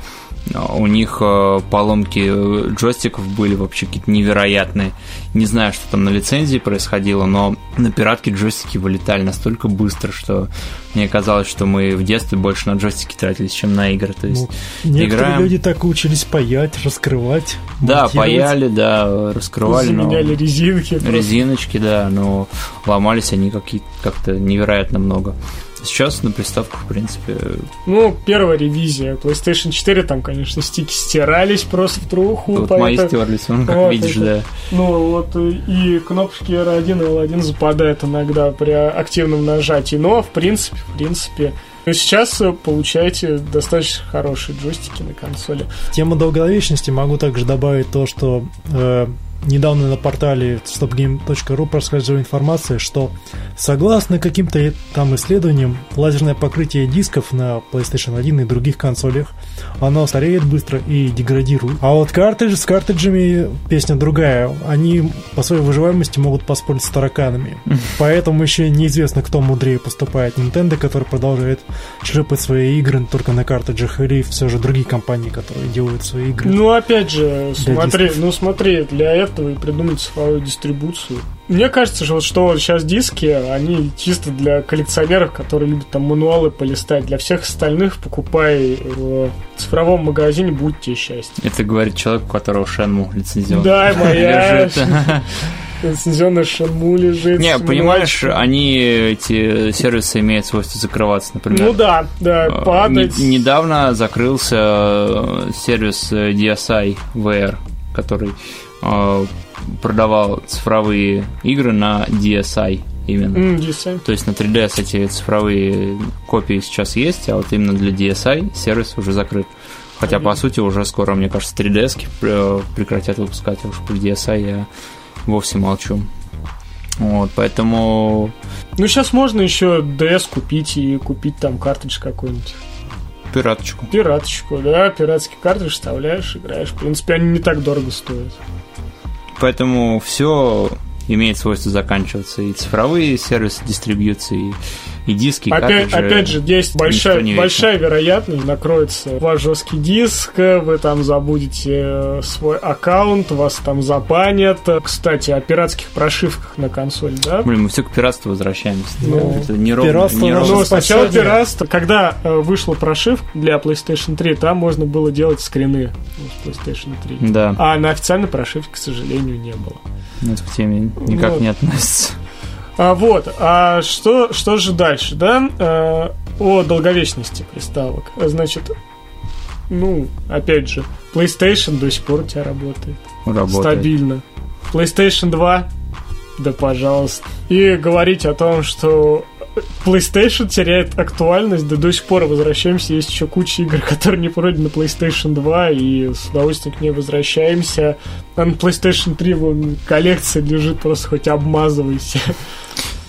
у них э, поломки э, джойстиков были вообще какие-то невероятные. Не знаю, что там на лицензии происходило, но на пиратке джойстики вылетали настолько быстро, что мне казалось, что мы в детстве больше на джойстики тратились, чем на игры. То есть ну, некоторые играем... люди так учились паять, раскрывать. Да, паяли, да, раскрывали. Заменяли но... резинки. Резиночки, да, но ломались они как-то невероятно много. Сейчас на приставках, в принципе... Ну, первая ревизия. PlayStation 4, там, конечно, стики стирались просто в труху. Вот мои это... стерлись, он, как вот видишь, это... да. Ну, вот и кнопочки R1 и L1 западают иногда при активном нажатии. Но, в принципе, в принципе, но сейчас получаете достаточно хорошие джойстики на консоли. Тема долговечности могу также добавить то, что э, недавно на портале stopgame.ru проскользила информация, что согласно каким-то там исследованиям, лазерное покрытие дисков на PlayStation 1 и других консолях, оно стареет быстро и деградирует. А вот картридж с картриджами песня другая. Они по своей выживаемости могут поспорить с тараканами. [laughs] Поэтому еще неизвестно, кто мудрее поступает. Nintendo, который продолжает шлепать свои игры только на картриджах, или все же другие компании, которые делают свои игры. Ну, опять же, смотри, дисков. ну смотри, для этого этого и придумать цифровую дистрибуцию. Мне кажется, что, вот, что сейчас диски, они чисто для коллекционеров, которые любят там мануалы полистать. Для всех остальных покупай в цифровом магазине, будь тебе счастье. Это говорит человек, у которого Шенму лицензионный. Да, моя [laughs] [laughs] лицензионная Шенму лежит. Не, понимаешь, они, эти сервисы имеют свойство закрываться, например. Ну да, да, а, падать. Недавно закрылся э, сервис DSi VR, который Э, продавал цифровые игры на DSi именно. Mm, DSi. То есть на 3DS эти цифровые копии сейчас есть, а вот именно для DSi сервис уже закрыт. Хотя, по сути, уже скоро, мне кажется, 3DS э, прекратят выпускать, а уж про DSi я вовсе молчу. Вот, поэтому... Ну, сейчас можно еще DS купить и купить там картридж какой-нибудь. Пираточку. Пираточку, да, пиратский картридж вставляешь, играешь. В принципе, они не так дорого стоят. Поэтому все имеет свойство заканчиваться. И цифровые сервисы дистрибьюции, и диски, и опять. Опять же, есть большая, большая вероятность, накроется ваш жесткий диск, вы там забудете э, свой аккаунт, вас там запанят. Кстати, о пиратских прошивках на консоль, да? Блин, мы все к пиратству возвращаемся. Ну, это не пиратство, не ну, сначала пиратство. Когда э, вышла прошивка для PlayStation 3, там можно было делать скрины с PlayStation 3. Да. А на официальной прошивке, к сожалению, не было. Это к теме никак вот. не относится. А, вот, а что, что же дальше, да? А, о долговечности приставок. Значит, ну, опять же, PlayStation до сих пор у тебя работает. Работает. Стабильно. PlayStation 2, да пожалуйста. И говорить о том, что PlayStation теряет актуальность, да до сих пор возвращаемся. Есть еще куча игр, [laughs] которые не пройдены на PlayStation 2, и с удовольствием к ней возвращаемся. А на PlayStation 3 вон, коллекция лежит, просто хоть обмазывайся.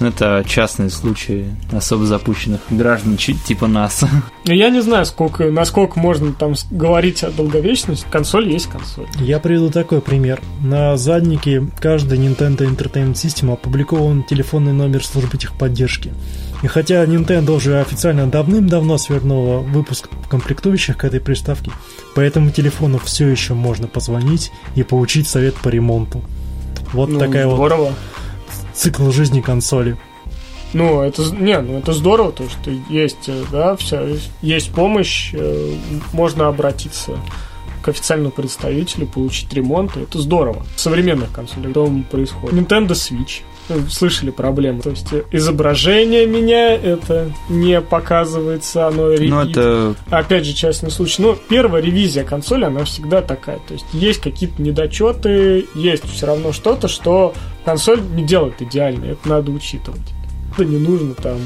Ну, Это частные случаи особо запущенных граждан, чуть типа нас. [laughs] Я не знаю, сколько, насколько можно там говорить о долговечности. Консоль есть консоль. Я приведу такой пример. На заднике каждой Nintendo Entertainment System опубликован телефонный номер службы техподдержки. И хотя Nintendo уже официально давным-давно свернула выпуск комплектующих к этой приставке, по этому телефону все еще можно позвонить и получить совет по ремонту. Вот Ну, такая вот здорово. Цикл жизни консоли. Ну, это, не, ну это здорово, то, что есть, э, да, вся, есть помощь, э, можно обратиться к официальному представителю, получить ремонт, и это здорово. В современных консолях дом происходит. Nintendo Switch. Слышали проблемы. То есть э, изображение меня это не показывается, оно Ну, ребит. это Опять же, частный случай. Ну, первая ревизия консоли, она всегда такая. То есть есть какие-то недочеты, есть все равно что-то, что консоль не делает идеально. Это надо учитывать. Это не нужно там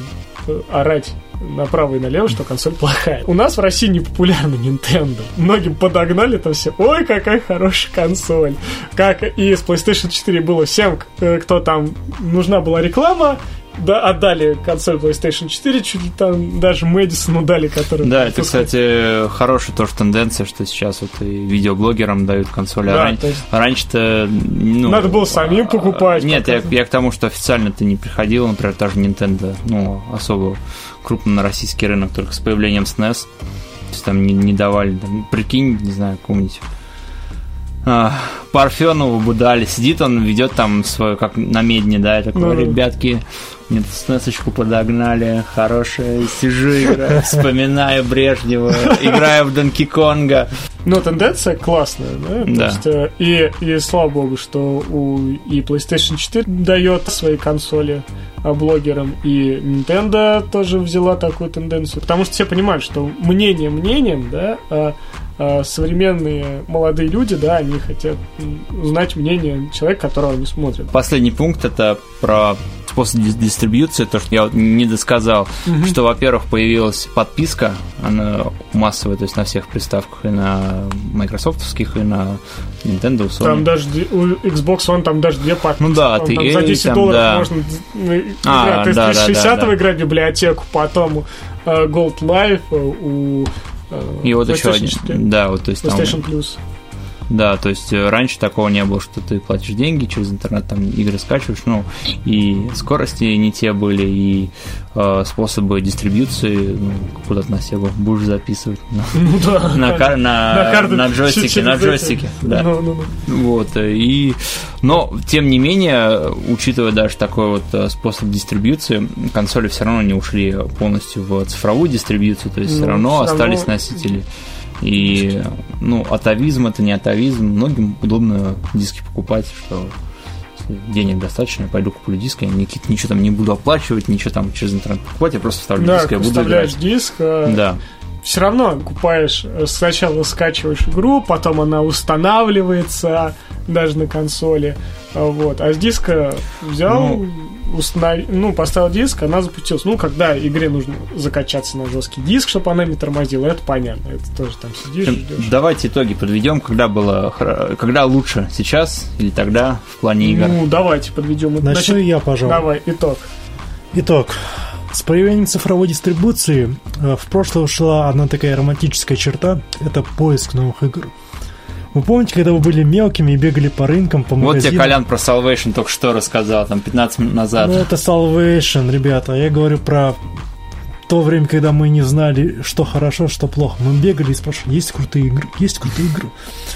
э, орать направо и налево, что консоль плохая. У нас в России не популярна Nintendo. Многим подогнали там все, ой, какая хорошая консоль. Как и с PlayStation 4 было всем, э, кто там нужна была реклама, да, отдали консоль PlayStation 4, чуть ли там даже Мэдисону дали, который... Да, это, кстати, хорошая тоже тенденция, что сейчас вот и видеоблогерам дают консоли. Да, а ран- есть- Раньше-то, ну... Надо было самим покупать, Нет, я, я к тому, что официально ты не приходил, например, та же Nintendo, ну, особо крупно на российский рынок, только с появлением SNES. То есть там не, не давали, там, прикинь, не знаю, какому-нибудь а, Парфенову бы дали. Сидит он, ведет там свою, как на медне, да, и такой, Ну, ну. ребятки, мне тут снесочку подогнали, хорошая, сижу, играю, вспоминаю Брежнева, играю в Донки Конга. Но тенденция классная, да? То Да. есть, э, и, и слава богу, что у и PlayStation 4 дает свои консоли а, блогерам, и Nintendo тоже взяла такую тенденцию. Потому что все понимают, что мнение мнением, да, а, а современные молодые люди, да, они хотят узнать мнение человека, которого они смотрят. Последний пункт это про способ дис- дистрибьюции, то, что я вот не досказал, что, во-первых, появилась подписка, она массовая, то есть на всех приставках, и на майкрософтовских, и на Nintendo, Sony. Там даже у Xbox One там даже две подписки. Ну да, ты там за эй, 10 там, долларов да. можно ну, А, играть. То есть да, да, 360 да, да. играть в библиотеку, потом э, Gold Life э, у э, И вот еще один. 4, Да, вот, то есть там- PlayStation Plus. Да, то есть э, раньше такого не было, что ты платишь деньги через интернет, там игры скачиваешь, ну, и скорости не те были, и э, способы дистрибьюции, ну, куда ты на Сегу будешь записывать, на, [laughs] Ну да. [laughs] на, кар- на, карты на джойстике, на джойстике, да. Ну, ну, ну. Вот, э, и... Но, тем не менее, учитывая даже такой вот э, способ дистрибьюции, консоли все равно не ушли полностью в цифровую дистрибьюцию, то есть все равно остались равно- носители. И, ну, атовизм это не атовизм. Многим удобно диски покупать, что денег достаточно, я пойду куплю диск, я ни- ничего там не буду оплачивать, ничего там через интернет покупать, я просто вставлю Да, диск, я буду вставляешь играть. диск, э, Да. все равно купаешь, э, сначала скачиваешь игру, потом она устанавливается даже на консоли, а, вот, а с диска взял, Ну. Установ- ну, поставил диск, она запустилась. Ну, когда игре нужно закачаться на жесткий диск, чтобы она не тормозила, это понятно, это тоже там сидишь, ждешь. Давайте итоги подведем, когда было, когда лучше, сейчас или тогда в плане игр. Ну, давайте подведем. Начну Значит, я, пожалуй. Давай, итог. Итог. С появлением цифровой дистрибуции э, в прошлое ушла одна такая романтическая черта – это поиск новых игр. Вы помните, когда вы были мелкими и бегали по рынкам, по Вот магазинам? тебе Колян про Salvation только что рассказал, там 15 минут назад. Ну, это Salvation, ребята. Я говорю про то время, когда мы не знали, что хорошо, что плохо. Мы бегали и спрашивали, есть крутые игры, есть крутые игры.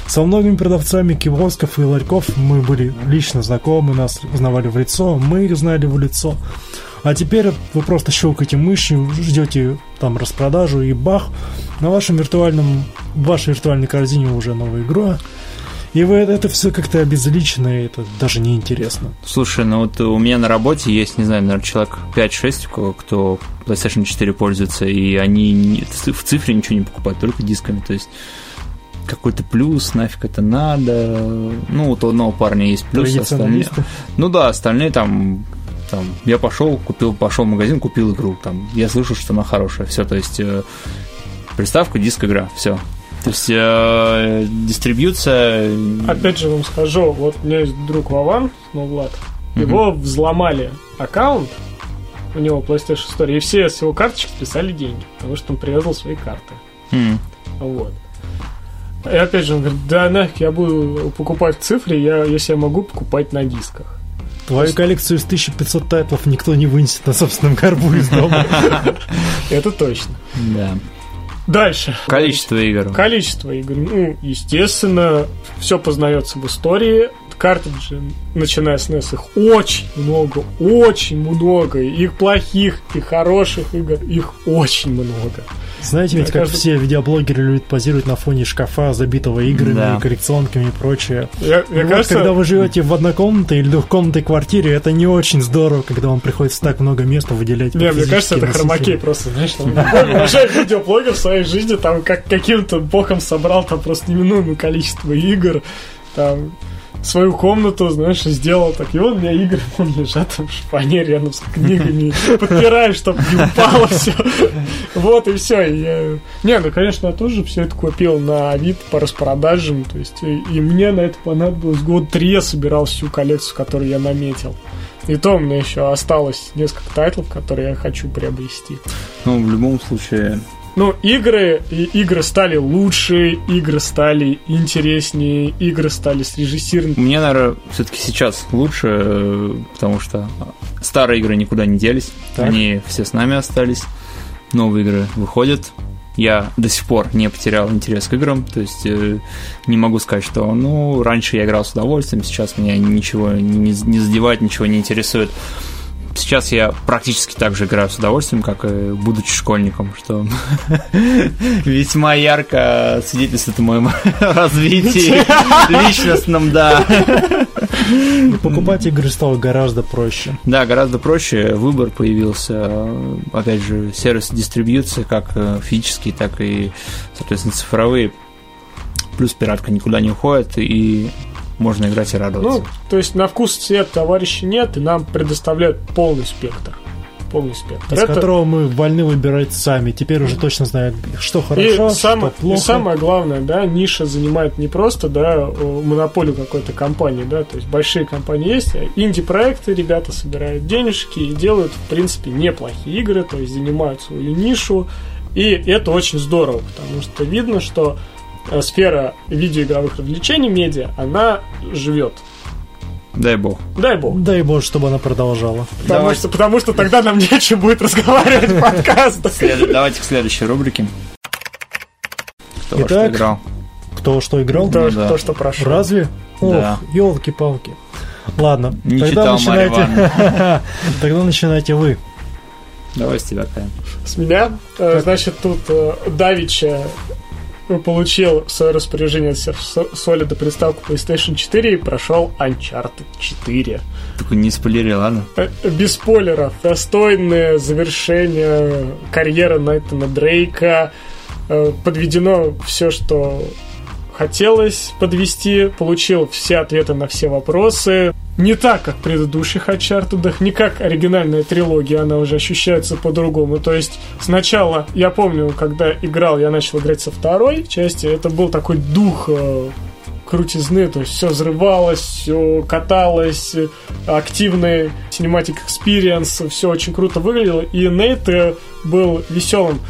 Со многими продавцами киосков и ларьков мы были лично знакомы, нас узнавали в лицо, мы их знали в лицо. А теперь вы просто щелкаете мышью, ждете там распродажу и бах, на вашем виртуальном, в вашей виртуальной корзине уже новая игра. И вы это все как-то обезличено, и это даже не интересно. Слушай, ну вот у меня на работе есть, не знаю, наверное, человек 5-6, кто PlayStation 4 пользуется, и они в цифре ничего не покупают, только дисками. То есть какой-то плюс, нафиг это надо. Ну, вот у одного парня есть плюс, остальные... Ну да, остальные там, там я пошел, купил, пошел в магазин, купил игру. Там, я слышу, что она хорошая. Все, то есть э, приставка, диск, игра. Все. То есть э, дистрибьюция. Опять же вам скажу, вот у меня есть друг Вован, ну Влад, его взломали аккаунт, у него PlayStation Store, и все с его карточек списали деньги, потому что он привязал свои карты. м, Вот. И опять же, он говорит, да нафиг, я буду покупать в цифре, я, если я могу покупать на дисках. Твою коллекцию из 1500 тайтлов никто не вынесет на собственном горбу из дома. [laughs] Это точно. да. Дальше. Количество игр. Количество игр. Ну, естественно, все познается в истории. Картриджи, начиная с NES, их очень много, очень много. Их плохих, и хороших игр, их очень много. Знаете, ведь Да, как все видеоблогеры любят позировать на фоне шкафа, забитого играми, Да. коллекционками и прочее. Я, И мне вот кажется, когда вы живете в однокомнатной или двухкомнатной квартире, это не очень здорово, когда вам приходится так много места выделять. Не, мне кажется, это физические хромакей просто, знаешь, там уважаемый видеоблогер в своей жизни там как каким-то боком собрал там просто неминуемое количество игр, там свою комнату, знаешь, и сделал так. И вот у меня игры [laughs] вон лежат там в шпане рядом с книгами, подпираю, чтобы не упало все. Вот и все. Не, ну, конечно, я тоже все это купил на Авито по распродажам, то есть, и, и мне на это понадобилось год три, я собирал всю коллекцию, которую я наметил. И то у меня еще осталось несколько тайтлов, которые я хочу приобрести. Ну, в любом случае, Ну, игры, и игры стали лучше, игры стали интереснее, игры стали срежиссированы. Мне, наверное, все-таки сейчас лучше, э, потому что старые игры никуда не делись, Так. они все с нами остались, новые игры выходят. Я до сих пор не потерял интерес к играм, то есть э, не могу сказать, что, ну, раньше я играл с удовольствием, сейчас меня ничего не, не задевает, ничего не интересует. Сейчас я практически так же играю с удовольствием, как и будучи школьником, что [laughs] весьма ярко свидетельствует о моем [laughs] развитии личностном, да. И покупать игры стало гораздо проще. Да, гораздо проще. Выбор появился. Опять же, сервисы дистрибьюции, как э, физические, так и, соответственно, цифровые. Плюс пиратка никуда не уходит, и можно играть и радоваться. Ну, то есть на вкус цвет товарища нет, и нам предоставляют полный спектр. Полный спектр. Из Это- которого мы вольны выбирать сами. Теперь уже точно знаем, что И, хорошо, самое, что плохо. и самое главное, да, ниша занимает не просто, да, монополию какой-то компании, да, то есть большие компании есть, а инди-проекты ребята собирают денежки и делают, в принципе, неплохие игры, то есть занимают свою нишу, и это очень здорово, потому что видно, что сфера видеоигровых развлечений, медиа, она живет. Дай бог. Дай бог. Дай боже, чтобы она продолжала. Потому Давайте. что, потому что тогда нам [laughs] не о чем будет разговаривать в подкастах. Давайте к следующей рубрике. Кто во что Итак, играл? Кто что играл? То, да. то, что прошло. Разве? Да. Ох, елки-палки. Ладно, Не тогда начинайте. [laughs] Тогда начинайте вы. Давай с тебя, Кая. С меня, э, значит, тут э, Давича получил в свое распоряжение с Solid приставку PlayStation 4 и прошел Uncharted 4. Только не спойлери, ладно? Э, Без спойлеров. Достойное завершение карьеры Найтана Дрейка. Э, Подведено все, что хотелось подвести. Получил все ответы на все вопросы. Не так, как предыдущих Uncharted, не как оригинальная трилогия, она уже ощущается по-другому. То есть сначала, я помню, когда играл, я начал играть со второй части, это был такой дух э, крутизны, то есть все взрывалось, все каталось, активный cinematic experience, все очень круто выглядело, и Нейт был веселым.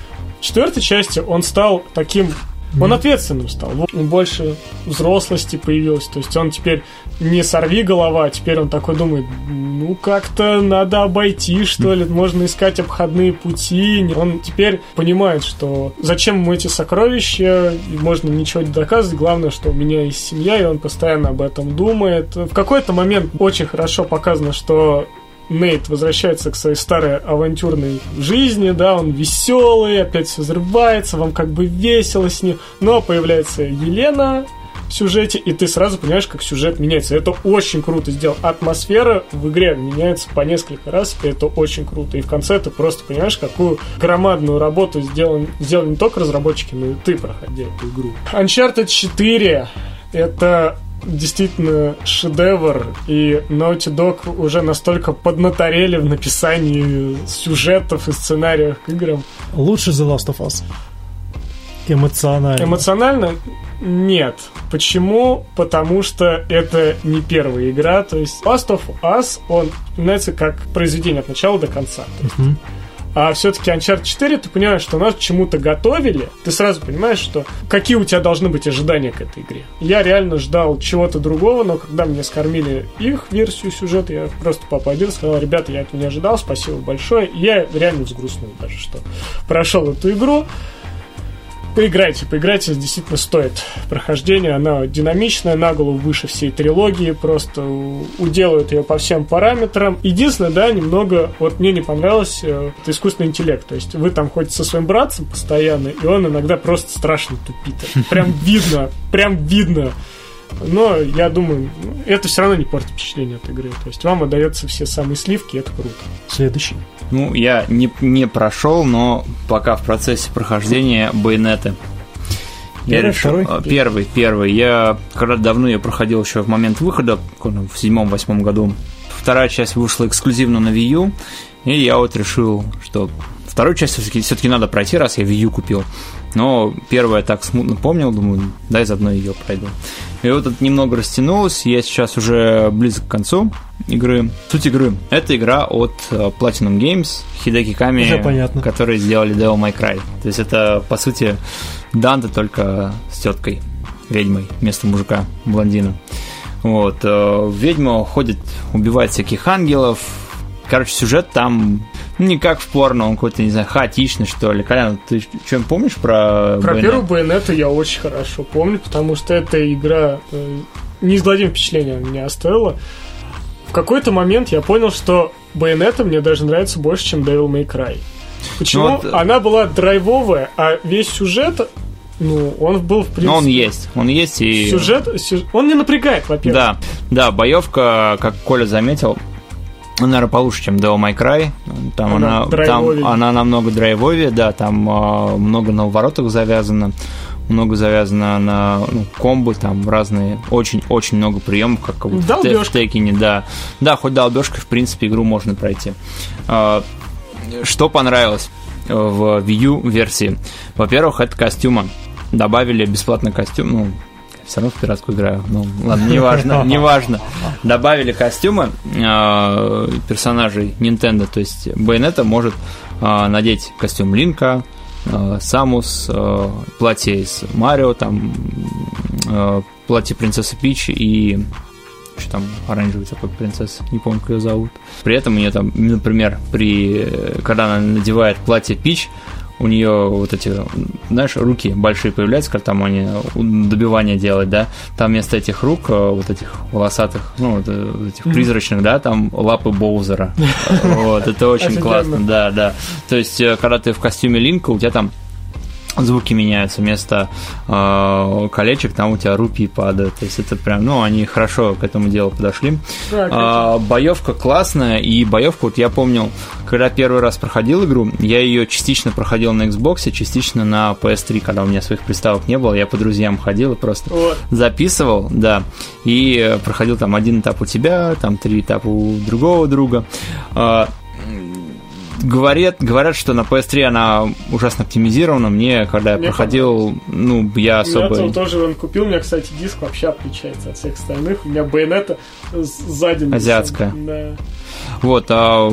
В четвертой части он стал таким он ответственным стал. Он больше взрослости появилось. То есть он теперь не сорви голова, а теперь он такой думает, ну как-то надо обойти, что ли, можно искать обходные пути. Он теперь понимает, что зачем ему эти сокровища, и можно ничего не доказывать, главное, что у меня есть семья, и он постоянно об этом думает. В какой-то момент очень хорошо показано, что Нейт возвращается к своей старой авантюрной жизни, да, он веселый, опять все взрывается, вам как бы весело с ним, но появляется Елена, сюжете, и ты сразу понимаешь, как сюжет меняется. Это очень круто сделал. Атмосфера в игре меняется по несколько раз, и это очень круто. И в конце ты просто понимаешь, какую громадную работу сделан, сделали не только разработчики, но и ты, проходя эту игру. Uncharted 4 это действительно шедевр, и Naughty Dog уже настолько поднаторели в написании сюжетов и сценариев к играм. Лучше The Last of Us. Эмоционально. Эмоционально нет. Почему? Потому что это не первая игра. То есть Last of Us, он вспоминается как произведение от начала до конца. Мгм. А все-таки Uncharted 4, ты понимаешь, что нас чему-то готовили, ты сразу понимаешь, что какие у тебя должны быть ожидания к этой игре. Я реально ждал чего-то другого, но когда мне скормили их версию сюжета, я просто поаплодировал, сказал, ребята, я этого не ожидал, спасибо большое. И я реально взгрустнул даже, что прошел эту игру. Поиграйте, поиграйте, действительно стоит прохождения. Она динамичная, на голову выше всей трилогии, просто уделают ее по всем параметрам. Единственное, да, немного, вот мне не понравилось, это искусственный интеллект. То есть вы там ходите со своим братцем постоянно, и он иногда просто страшно тупит. Прям видно, прям видно. Но я думаю, это все равно не портит впечатление от игры. То есть вам отдается все самые сливки, и это круто. Следующий. Ну, я не, не прошел, но пока в процессе прохождения байонеты. Я Первый, решил- второй? а, Первый, первый. Я когда давно ее проходил еще в момент выхода, в седьмом-восьмом году. Вторая часть вышла эксклюзивно на Wii U, и я вот решил, что вторую часть все-таки, все-таки надо пройти, раз я Wii U купил. Но первая так смутно помнил, думаю, дай заодно ее пройду. И вот это немного растянулось, я сейчас уже близок к концу игры. Суть игры. Это игра от э, Platinum Games, Хидеки Ками, которые сделали Devil May Cry. То есть это, по сути, Данте только с теткой, ведьмой, вместо мужика, блондина. Вот. э, Ведьма ходит, убивает всяких ангелов. Короче, сюжет там не как в порно, он какой-то, не знаю, хаотичный, что ли. Колян, ты что-нибудь помнишь про Про Bayonetta? первую Байонету я очень хорошо помню, потому что эта игра э, неизгладимое впечатление на меня оставила. В какой-то момент я понял, что Байонета мне даже нравится больше, чем Devil May Cry. Почему? Ну вот, э, Она была драйвовая, а весь сюжет, ну, он был, в принципе... Ну, он есть, он есть и... Сюжет, сю- он не напрягает, во-первых. Да, да, боевка, как Коля заметил, наверное, получше, чем Devil May Cry. Там Она она, там, она намного драйвовее, да, там а, много на уворотах завязано, много завязано на ну, комбо, там разные, очень-очень много приемов, как вот в, в. Текине, да. Да, хоть долбежкой, в принципе, игру можно пройти. А, что понравилось э, в Wii U версии? Во-первых, это костюмы. Добавили бесплатный костюм, ну, все равно в пиратскую играю. Ну, ладно, неважно, [laughs] неважно. Добавили костюмы э, персонажей Nintendo, то есть Bayonetta может э, надеть костюм Линка, э, Самус, э, платье из Марио, там э, платье принцессы Пич и что там оранжевый такой принцесса, не помню, как ее зовут. При этом у нее там, например, при, э, когда она надевает платье Пич, у нее вот эти, знаешь, руки большие появляются, когда там они добивания делают, да, там вместо этих рук, э, вот этих волосатых, ну, вот, э, этих призрачных, да, там лапы Боузера. [laughs] Вот, это очень классно, да, да. То есть, э, когда ты в костюме Линка, у тебя там звуки меняются, вместо э, колечек там у тебя рупии падают. То есть это прям, ну, они хорошо к этому делу подошли. Да, А, боевка классная, и боевку, вот я помню, когда первый раз проходил игру, я ее частично проходил на Xbox, частично на PS3, когда у меня своих приставок не было, я по друзьям ходил и просто Вот. записывал, да, и проходил там один этап у тебя, там три этапа у другого друга. А, Говорят, говорят, что на PS3 она ужасно оптимизирована. Мне, когда я Мне проходил, ну, я Я особо... тоже- тоже он купил, у меня, кстати, диск вообще отличается от всех остальных. У меня байонета сзади. Азиатская. Да. Вот, а,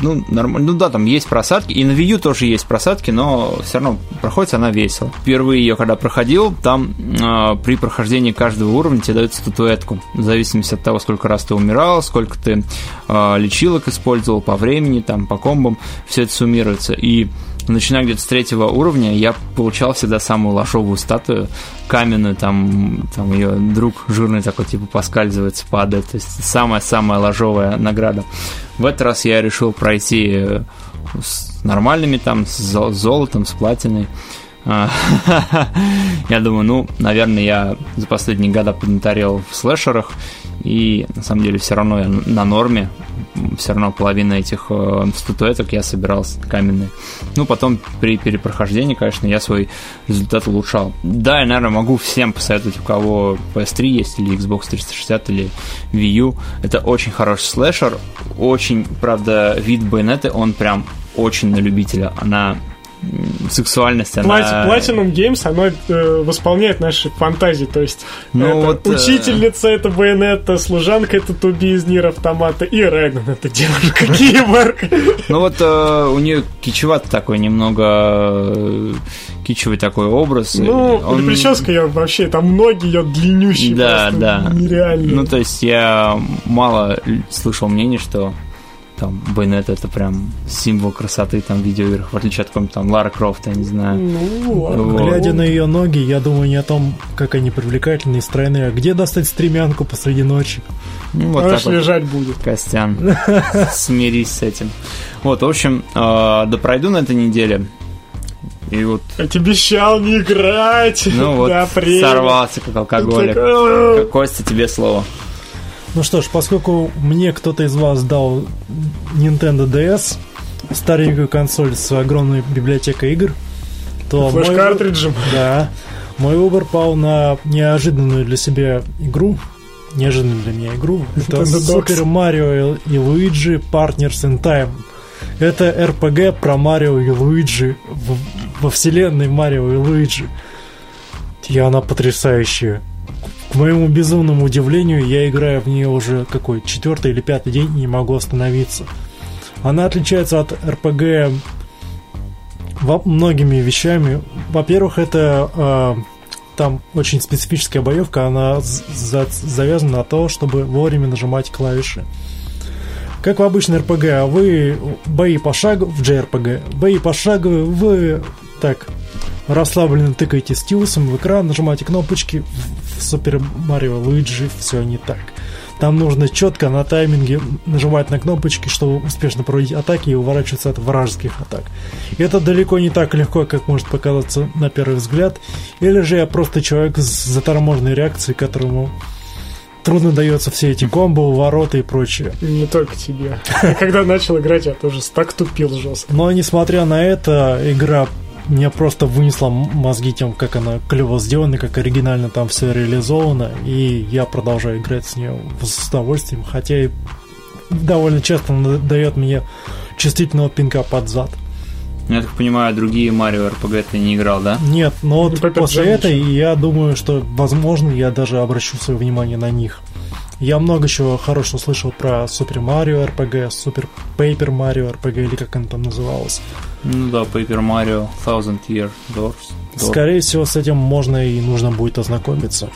ну, нормально. Ну да, там есть просадки. И на Wii U тоже есть просадки, но все равно проходится она весело. Впервые ее когда проходил, там а, при прохождении каждого уровня тебе дают статуэтку. В зависимости от того, сколько раз ты умирал, сколько ты а, лечилок использовал по времени, там, по комбам, все это суммируется. И начиная где-то с третьего уровня, я получал всегда самую лошовую статую, каменную, там, там ее друг жирный такой, типа, поскальзывается, падает. То есть самая-самая ложовая награда. В этот раз я решил пройти э, с нормальными, там, с зо- золотом, с платиной. А, [laughs] Я думаю, ну, наверное, я за последние года поднаторел в слэшерах, и на самом деле все равно я на норме. Все равно половина этих э, статуэток я собирал каменные. Ну, потом при перепрохождении, конечно, я свой результат улучшал. Да, я, наверное, могу всем посоветовать, у кого PS3 есть, или Xbox 360, или Wii U. Это очень хороший слэшер. Очень, правда, вид байонеты, он прям очень на любителя. Она сексуальность, она... Platinum Games, оно э, восполняет наши фантазии, то есть Ну это вот, э, учительница это Байонетта, служанка это Туби из Нир Автомата и Регнан это девушка [laughs] Киборг. Ну вот э, у нее кичеват такой немного э, кичевый такой образ. Ну, Он- прическа ее вообще, там ноги ее длиннющие, Да, да. нереальные. Ну, то есть я мало слышал мнений, что там Байонет это прям символ красоты там в видеоиграх, в отличие от какого-нибудь там Лара Крофта, я не знаю. Ну. Вот. Глядя на ее ноги, я думаю не о том, как они привлекательны и стройные, а где достать стремянку посреди ночи. Ну, вот Она так ж вот. лежать будет. Костян, [laughs] смирись с этим. Вот, в общем, э, да пройду на этой неделе. И вот, Я тебе обещал не играть. ну вот, сорвался как алкоголик. Костя, тебе слово. Ну что ж, поскольку мне кто-то из вас дал Nintendo DS, старенькую консоль с огромной библиотекой игр, то мой, да, мой выбор пал на неожиданную для себя игру, неожиданную для меня игру. Это. Super Mario и Luigi Partners in Time. Это RPG про Марио и Луиджи в- во вселенной Марио и Луиджи. И она потрясающая. Моему безумному удивлению, я играю в нее уже какой четвертый или пятый день и не могу остановиться. Она отличается от РПГ многими вещами. Во-первых, это э, там очень специфическая боевка, она за- завязана на то, чтобы вовремя нажимать клавиши. Как в обычной РПГ, а вы бои пошаговые, в JRPG, бои пошаговые, вы так расслабленно тыкаете стилусом в экран, нажимаете кнопочки, в Супер Марио Луиджи все не так. Там нужно четко на тайминге нажимать на кнопочки, чтобы успешно проводить атаки и уворачиваться от вражеских атак. И это далеко не так легко, как может показаться на первый взгляд. Или же я просто человек с заторможенной реакцией, которому трудно дается все эти комбо, ворота и прочее. Не только тебе. Когда начал играть, я тоже так тупил жестко. Но несмотря на это, игра меня просто вынесла м- мозги тем, как она клево сделана, как оригинально там все реализовано, и я продолжаю играть с нее с удовольствием, хотя и довольно часто она дает мне чувствительного пинка под зад. Я так понимаю, другие Марио РПГ ты не играл, да? Нет, но вот Ну, после этой я думаю, что, возможно, я даже обращу свое внимание на них. Я много чего хорошего слышал про Супер Марио РПГ, Супер Пейпер Марио РПГ, или как она там называлась. Ну да, Paper Mario, Thousand Year Doors. Door. Скорее всего, с этим можно и нужно будет ознакомиться.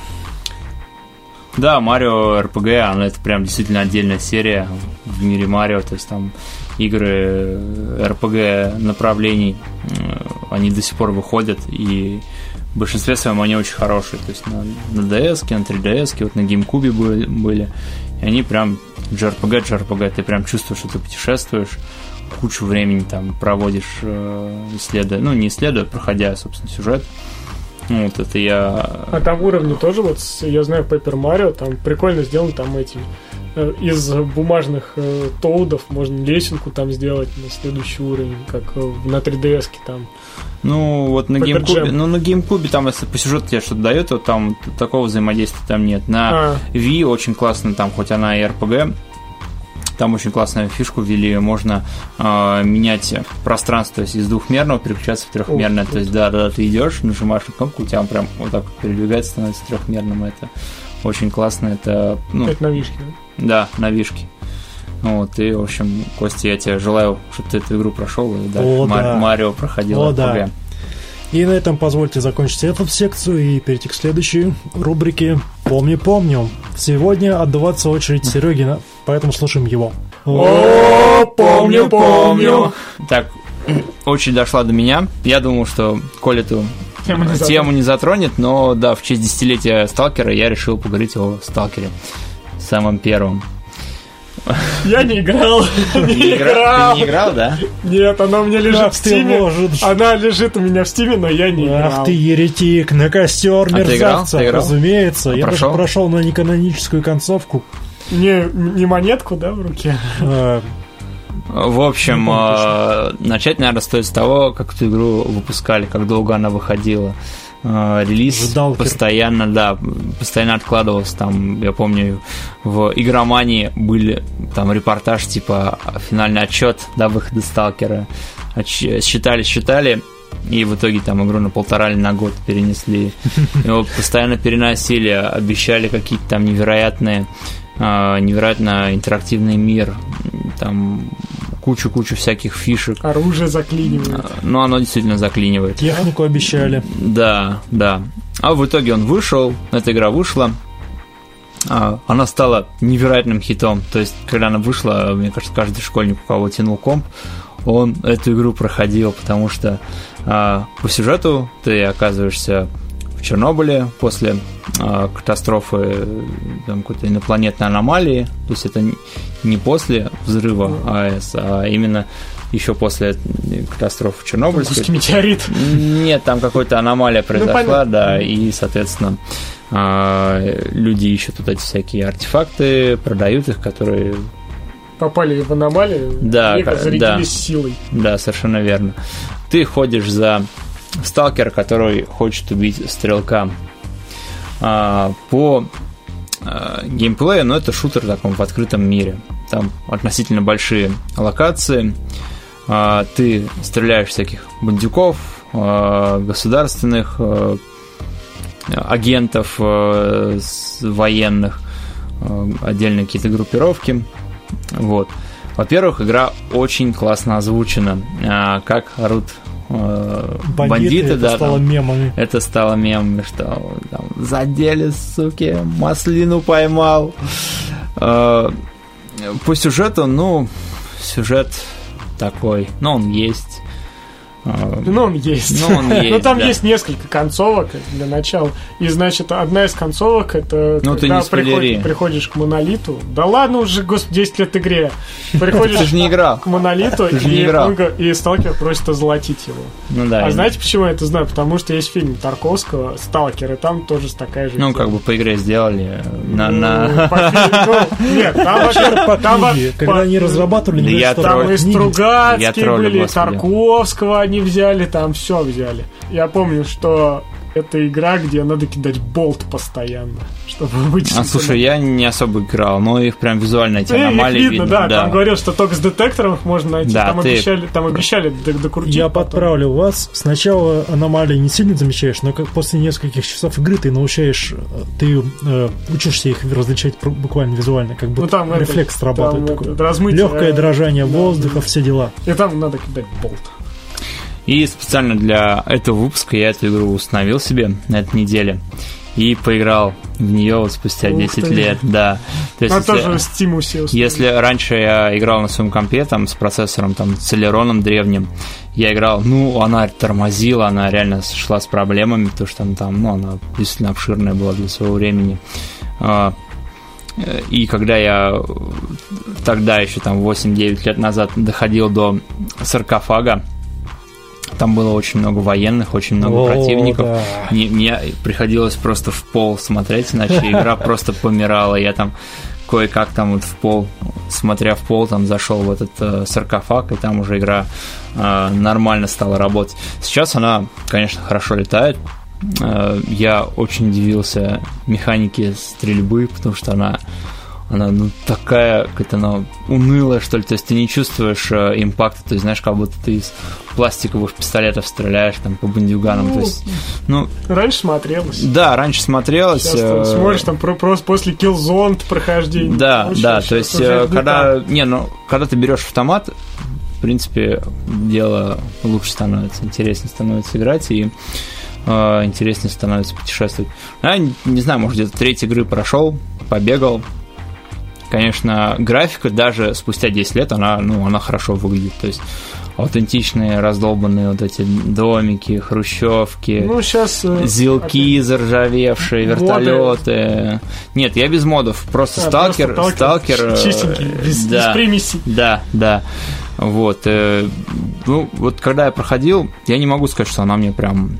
Да, Марио РПГ, она это прям действительно отдельная серия в мире Марио, то есть там игры РПГ направлений, э, они до сих пор выходят, и в большинстве своем они очень хорошие, то есть на, на DS, на 3DS, вот на GameCube были, были, и они прям JRPG, JRPG, ты прям чувствуешь, что ты путешествуешь, кучу времени там проводишь, э, исследуя, ну не исследуя, проходя, собственно, сюжет. Вот это я А там уровни тоже, вот я знаю Paper Mario, там прикольно сделано там эти из бумажных э, тоудов можно лесенку там сделать на следующий уровень, как э, на 3DS там. Ну, вот на GameCube, ну, на GameCube там, если по сюжету тебе что-то дает, то там такого взаимодействия там нет. На А, Wii очень классно, там, хоть она и RPG, там очень классную фишку ввели, можно э, менять пространство, то есть из двухмерного переключаться в трехмерное. Ух, То есть, да, да, ты идешь, нажимаешь на кнопку, у тебя прям вот так передвигается, становится трехмерным. Это очень классно, это, ну, это на вишке. да? Да, на вишке. Ну Вот, и, в общем, Костя, я тебе желаю, чтобы ты эту игру прошел и дальше О, Ма- да. Марио проходил. О, да. И на этом позвольте закончить эту секцию и перейти к следующей рубрике «Помню, помню». Сегодня отдаваться очередь Серегина, поэтому слушаем его. О, помню, помню. Так, [clears throat] очень дошла до меня. Я думал, что Коля эту тему не затронет, но да, в честь десятилетия Сталкера я решил поговорить о Сталкере. Самом первом. Я не играл. [laughs] Не Не игра- играл. Ты не играл, да? Нет, она у меня лежит Как в стиме. можешь? Она лежит у меня в стиме, но я не Ах играл. ты еретик, на костер А ты играл? мерзавца, Ты играл? разумеется. Я прошел? даже прошел на неканоническую концовку. Не, не монетку, да, в руке? Э, В общем, помню э, начать, наверное, стоит с того, как эту игру выпускали, как долго она выходила. Э, Релиз Ждал постоянно, да, постоянно откладывался. Там, я помню, в игромании были там репортаж, типа финальный отчет до выхода Сталкера. Отч- Считали, считали, и в итоге там игру на полтора или на год перенесли. [laughs] Его постоянно переносили, обещали какие-то там невероятные, э, невероятно интерактивный мир, там кучу-кучу всяких фишек. Оружие заклинивает. Но оно действительно заклинивает. Технику обещали. Да, да. А в итоге он вышел, эта игра вышла. а, Она стала невероятным хитом. То есть, когда она вышла, мне кажется, каждый школьник, у кого тянул комп, он эту игру проходил, потому что а, по сюжету ты оказываешься в Чернобыле после а, катастрофы э, там, какой-то инопланетной аномалии. То есть это не- после взрыва АЭС, а именно еще после катастрофы Чернобыльской. Русский метеорит. Нет, там какая-то аномалия произошла, понятно. да, и, соответственно, а, люди ищут вот эти всякие артефакты, продают их, которые, Попали в аномалию. Да, и зарядились да. силой. да, совершенно верно. Ты ходишь за сталкер, который хочет убить стрелка. А, по а, геймплею, но это шутер таком в открытом мире. Там относительно большие локации. А, ты стреляешь всяких бандюков, государственных агентов военных, отдельные какие-то группировки. Вот. Во-первых, игра очень классно озвучена. Как орут а, Бандиты, бандиты, это да, стало там. мемами. Это стало мемом, что там, задели, суки, маслину поймал. Э, По сюжету, ну, сюжет такой, но он есть. Э, Ну, он есть. Ну, он Но [laughs] есть, там да. есть несколько концовок для начала. И, значит, одна из концовок это Ну, ты когда спойлери. приходишь, приходишь к монолиту. Да ладно уже, господи, 10 лет игре. Ты Приходишь же не играл. к монолиту, Ты же не и, играл. и сталкер просит озолотить его. Ну да. А и- знаете, почему я это знаю? Потому что есть фильм Тарковского «Сталкер», и там тоже такая же Ну, как бы по игре сделали. На, Ну, на... по фильму, ну, Нет, там [laughs] вообще... Когда они разрабатывали. Там и Стругацкие были, и. Тарковского они взяли, там все взяли. Я помню, что это игра, где надо кидать болт постоянно, чтобы быть... А слушай, я не особо играл, но их прям визуально эти Ну, их аномалии видно, да, там говорил, что только с детектором их можно найти. Да, там, ты- обещали, там обещали докрутить. Я потом. подправлю вас. Сначала аномалии не сильно замечаешь, но как после нескольких часов игры ты научаешь, ты э, учишься их различать буквально визуально, как бы Ну, там это- рефлекс срабатывает там такой. это, размытие, Легкое э, дрожание да, воздуха, да. все дела. И там надо кидать болт. И специально для этого выпуска я эту игру установил себе на этой неделе и поиграл в нее вот спустя Ух 10 ты. лет, да. То есть, Ну, если, Steam если раньше я играл на своем компе там с процессором там Celeron древним, я играл, ну, она тормозила, она реально шла с проблемами, потому что там, там ну, она действительно обширная была для своего времени. А, э, И когда я э, тогда еще там 8-9 лет назад доходил до саркофага, там было очень много военных, очень много О, противников. да. Не- мне приходилось просто в пол смотреть, иначе игра [laughs] просто помирала. Я там кое-как там вот в пол, смотря в пол, там зашел в этот э, саркофаг, и там уже игра э, нормально стала работать. Сейчас она, конечно, хорошо летает. Э, я очень удивился механике стрельбы, потому что она она ну, такая, какая-то она унылая, что ли, то есть ты не чувствуешь э, импакта, то есть знаешь, как будто ты из пластиковых пистолетов стреляешь там по бандюганам, Ну, то есть, ну, Раньше смотрелось. да, раньше смотрелось. Сейчас там э, смотришь, там про- просто после Killzone прохождения. Да, Очень да, то есть, э, не когда, так. не, ну, когда ты берешь автомат, в принципе, дело лучше становится, интереснее становится играть и э, интереснее становится путешествовать. Я не, не знаю, может, где-то треть игры прошел, побегал. Конечно, графика даже спустя 10 лет, она, ну, она хорошо выглядит. То есть аутентичные раздолбанные вот эти домики, хрущевки, Ну, сейчас... зилки заржавевшие, Моды. вертолеты. Нет, я без модов, просто сталкер, сталкер. э, Чистенький, без, да. без примесей. Да, да. Вот. э, Ну, вот когда я проходил, я не могу сказать, что она мне прям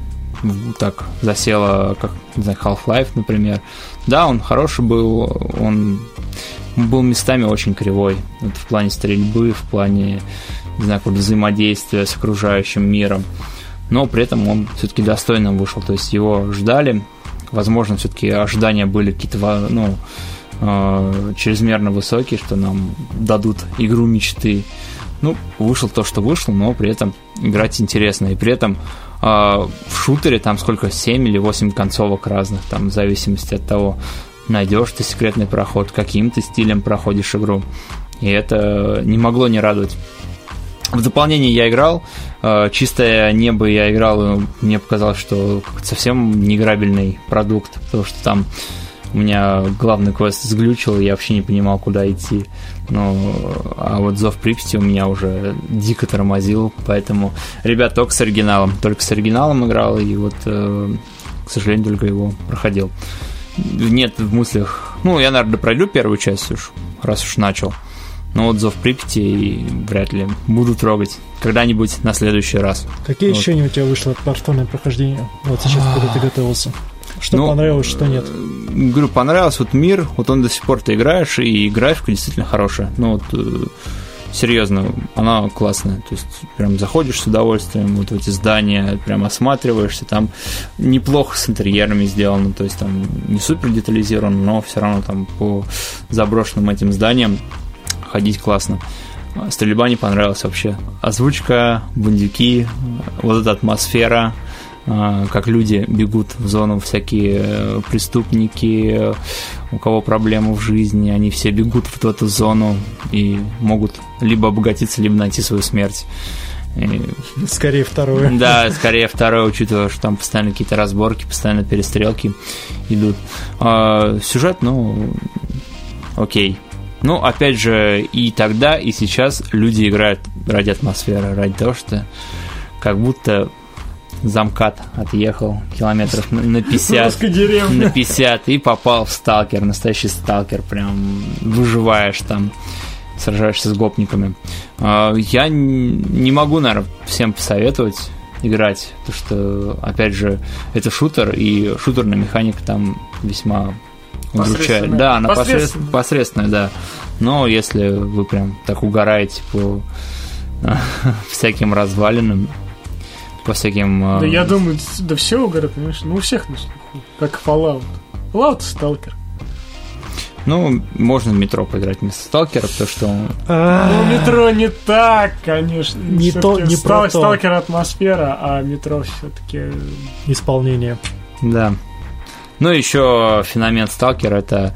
так засела, как, не знаю, Half-Life, например. Да, он хороший был, он был местами очень кривой. Вот в плане стрельбы, в плане, не знаю, какого-то взаимодействия с окружающим миром. Но при этом он все-таки достойно вышел. То есть его ждали. Возможно, все-таки ожидания были какие-то, ну, э, чрезмерно высокие, что нам дадут игру мечты. Ну, вышел то, что вышло, но при этом играть интересно. И при этом э, в шутере там сколько, 7 или 8 концовок разных, там, в зависимости от того, найдешь ты секретный проход, каким ты стилем проходишь игру. И это не могло не радовать. В дополнение я играл, э, чистое небо я играл, и мне показалось, что совсем неиграбельный продукт, потому что там у меня главный квест сглючил, я вообще не понимал, куда идти. Ну, а вот Зов Припяти у меня уже дико тормозил, поэтому, ребят, только с оригиналом. Только с оригиналом играл, и вот, э, к сожалению, только его проходил. Нет в мыслях... Ну, я, наверное, пройду первую часть уж, раз уж начал. Но вот Зов Припяти вряд ли буду трогать. Когда-нибудь на следующий раз. Какие Вот. ощущения у тебя вышло от повторного прохождения? Вот сейчас, когда ты готовился. Что Ну, понравилось, что нет? Говорю, понравился вот мир, вот он до сих пор ты играешь, и графика действительно хорошая. Ну вот, э, серьезно, она классная. То есть прям заходишь с удовольствием вот в эти здания, прям осматриваешься, там неплохо с интерьерами сделано, то есть там не супер детализировано, но все равно там по заброшенным этим зданиям ходить классно. Стрельба не понравилась вообще. Озвучка, бандюки, вот эта атмосфера, как люди бегут в зону, всякие э, преступники, э, у кого проблемы в жизни, они все бегут в эту зону и могут либо обогатиться, либо найти свою смерть. И Скорее второе. [laughs] да, скорее второе, учитывая, что там постоянно какие-то разборки, постоянно перестрелки идут. А, сюжет, ну, окей. Ну, опять же, и тогда, и сейчас люди играют ради атмосферы, ради того, что как будто замкат отъехал километров на- на 50 Русская деревня. на 50 и попал в сталкер, настоящий сталкер, прям выживаешь там, сражаешься с гопниками. А, Я не могу, наверное, всем посоветовать играть, потому что, опять же, это шутер, и шутерная механика там весьма удручает. Да, она Посредственная. посредственная. посредственная, да. Но если вы прям так угораете по [laughs] всяким развалинам, по всяким... Да а, я думаю, да все угорят, понимаешь? Ну, у всех на слуху. Как Fallout. Fallout Сталкер. Ну, можно в метро поиграть вместо сталкера, потому что он Ну, А, метро не так, конечно. Не то- не про то. Сталкер атмосфера, а метро все-таки... Исполнение. Да. Ну, еще феномен Сталкер это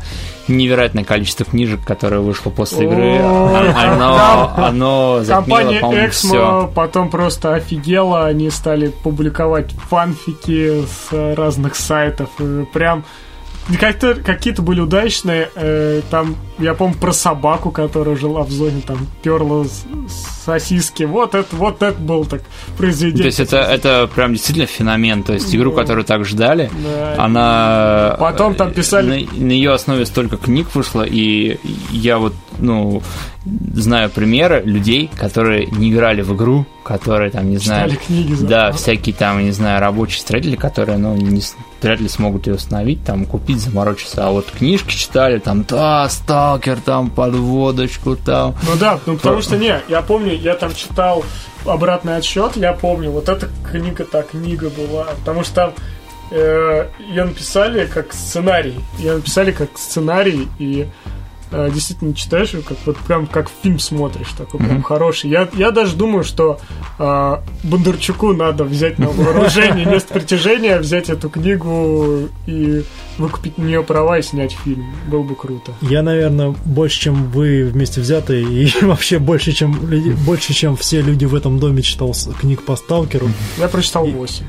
невероятное количество книжек, которое вышло после игры. Оно, оно Компания Эксмо потом просто офигела, они стали публиковать фанфики с разных сайтов, прям как-то какие-то были удачные. э, там, я помню про собаку, которая жила в зоне, там перла сосиски. Вот это, вот это был так То произведение. есть это, это прям действительно феномен. То есть игру, Ну. которую так ждали, Да. она... Потом там писали- На, на ее основе столько книг вышло, и я вот, ну, знаю примеры людей, которые не играли в игру, которые там, не знаю... Книги. за- Да, всякие там, не знаю, рабочие строители, которые, ну, не, вряд ли смогут ее установить, там, купить, заморочиться. А вот книжки читали, там, да, сталкер, там, подводочку, там. Ну да, ну потому что не, я помню, я там читал обратный отсчет, я помню, вот эта книга, та книга была, потому что там э, ее написали как сценарий, ее написали как сценарий, и э, действительно читаешь его, как вот прям как фильм смотришь, такой прям Мгм. хороший. Я, я даже думаю, что э, Бондарчуку надо взять на вооружение место притяжения, взять эту книгу и выкупить на нее права и снять фильм. Было бы круто. Я, наверное, больше, чем вы вместе взятые, и [laughs] вообще больше, чем, люди- больше, чем все люди в этом доме читал книг по сталкеру. Я прочитал 8.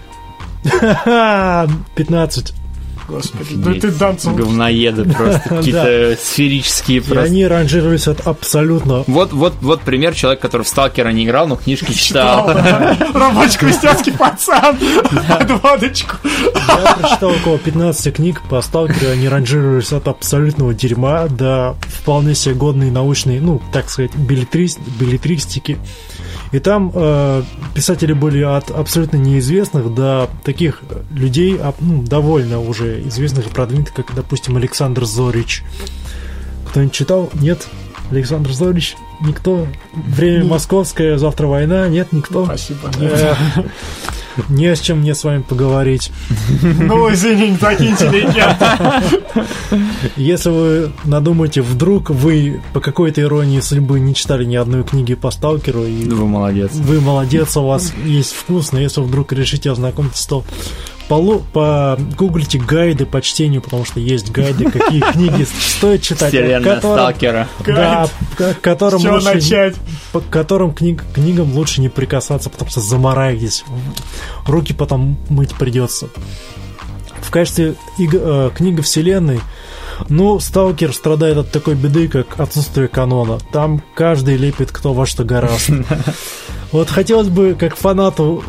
15. [laughs] Господи, да ты Данцев... Говноеды просто, [laughs] какие-то сферические просто. они ранжировались от абсолютно... Вот, вот, вот пример человека, который в Сталкера не играл, но книжки читал. [laughs] Рабочий крестьянский пацан. Под [laughs] водочку. Я прочитал около 15 книг по сталкеру, они ранжировались от абсолютного дерьма до вполне себе годной научной, ну, так сказать, билетрис- билетристики. И там э, писатели были от абсолютно неизвестных до таких людей, а, ну, довольно уже известных и продвинутых, как, допустим, Александр Зорич. Кто-нибудь читал? Нет? Александр Зорич? Никто? Время московское, завтра война? Нет, никто? Спасибо. Не с чем мне с вами поговорить. [laughs] Ну, извини, не такие интеллигенты. Если вы надумаете, вдруг вы по какой-то иронии судьбы не читали ни одной книги по Сталкеру, и Вы молодец. вы молодец, у вас есть вкус, но если вдруг решите ознакомиться, то погуглите гайды по чтению, потому что есть гайды, какие [laughs] книги стоит читать. Вселенная которым- Сталкера. Да, к которым лучше, начать? по которым книг, книгам лучше не прикасаться, потому что замораетесь. Руки потом мыть придется. В качестве иг- э, книга вселенной, ну, Сталкер страдает от такой беды, как отсутствие канона. Там каждый лепит кто во что гораст. [laughs] Вот хотелось бы, как фанату,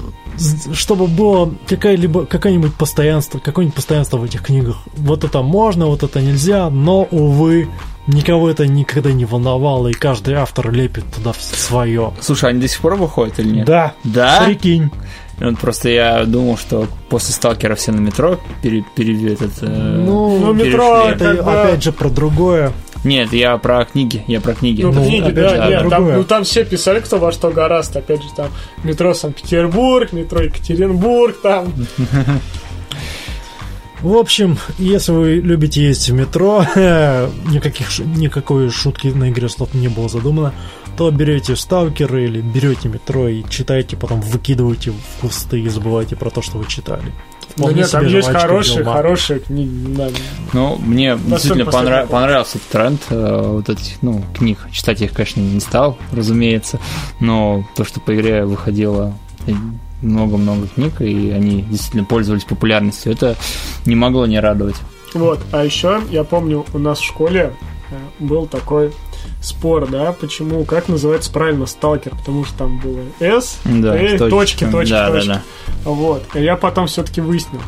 чтобы было какая-либо, какое-нибудь постоянство, какое-нибудь постоянство в этих книгах. Вот это можно, вот это нельзя, но, увы, никого это никогда не волновало, и каждый автор лепит туда свое. Слушай, они до сих пор выходят или нет? Да, Да? прикинь. Вот просто я думал, что после Сталкера все на метро пере, пере- этот, э, Ну, Ну, метро, перешли. это как бы- опять же про другое. Нет, я про книги, я про книги. Ну, Ну, книги, да, же, нет, там, ну там все писали, кто во что гораст. Опять же, там метро Санкт-Петербург, метро Екатеринбург, там. В общем, если вы любите ездить в метро, [laughs] никаких, никакой шутки на игре слов не было задумано, то берете сталкер или берете метро и читаете, потом выкидываете в кусты и забывайте про то, что вы читали. Ну нет, там есть хорошие, хорошие книги. да. Ну, мне действительно последний понрав- понравился этот тренд э, вот этих, ну, книг. Читать я их, конечно, не стал, разумеется, но то, что по игре выходило э, много-много книг, и они действительно пользовались популярностью, это не могло не радовать. Вот, а еще я помню, у нас в школе э, был такой спор, да, почему, как называется правильно сталкер, потому что там было S, Да, э, с точечками. точки, точки, да, точки. Да, да. Вот, и я потом все-таки выяснил,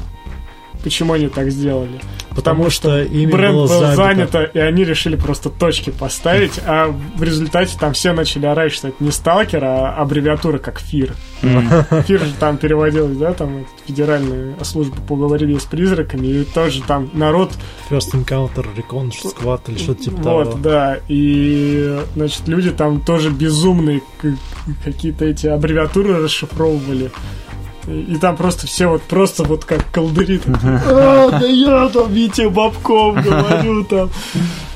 почему они так сделали. Потому что ими Бренд было был занято, и они решили просто точки поставить, а в результате там все начали орать, что это не сталкер, а аббревиатура как ФИР. [laughs] ФИР же там переводилось, да, там Федеральная служба по борьбе с призраками, и тоже там народ First Encounter, Recon, Squad или что-то типа вот, того. да, и, значит, люди там тоже безумные какие-то эти аббревиатуры расшифровывали. И, и там просто все вот просто вот как колдыри. «А, да я там Витя Бабков говорю там.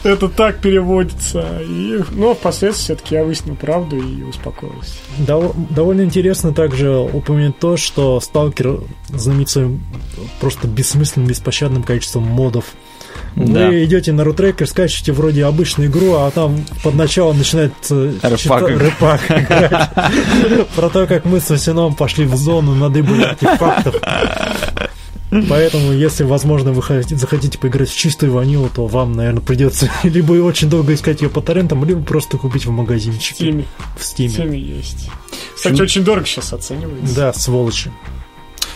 Это так переводится. И, но впоследствии все-таки я выяснил правду и успокоился. Дов- довольно интересно также упомянуть то, что Сталкер знаменит своим просто бессмысленным, беспощадным количеством модов. Да. Вы идете на рутрекер, скачиваете вроде обычную игру, а там под начало Рэпак. чита- рэпак играть. Про то, как мы с Васином пошли в зону, надыбали артефактов. Поэтому, если, возможно, вы хотите- захотите поиграть в чистую ванилу, то вам, наверное, придется [laughs] либо очень долго искать ее по торрентам, либо просто купить в В магазинчике Стиме. в В Стиме. Стиме есть. Кстати, очень дорого сейчас оценивается. Да, сволочи.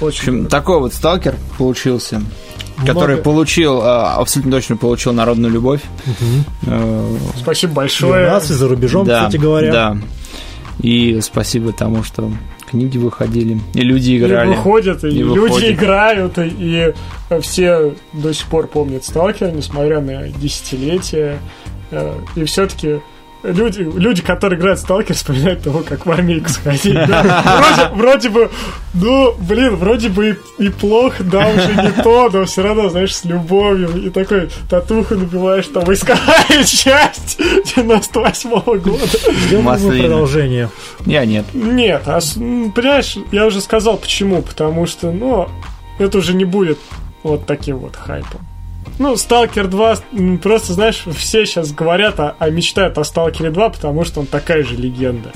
В Очень общем, дорого. такой вот сталкер получился, который Много- получил, а, абсолютно точно получил народную любовь. Э, Спасибо И у большое. нас, и за рубежом, да, кстати говоря. Да. И спасибо тому, что книги выходили, и люди играли. И выходят, и, И люди выходят. играют, и, все до сих пор помнят Сталкер, несмотря на десятилетия. Э, И все-таки люди, люди, которые играют в Сталкер, вспоминают того, как в армейку сходить. да. [laughs] Вроде, вроде бы, ну, блин, вроде бы и, и плохо, да, уже не то, но все равно, знаешь, с любовью. И такой татуху набиваешь, там, войсковая часть 98-го года. Маслина. продолжения. Я нет. Нет, а понимаешь, я уже сказал почему. Потому что, ну, это уже не будет вот таким вот хайпом. Ну, Сталкер 2, просто, знаешь, все сейчас говорят, а, а мечтают о Сталкере 2, потому что он такая же легенда.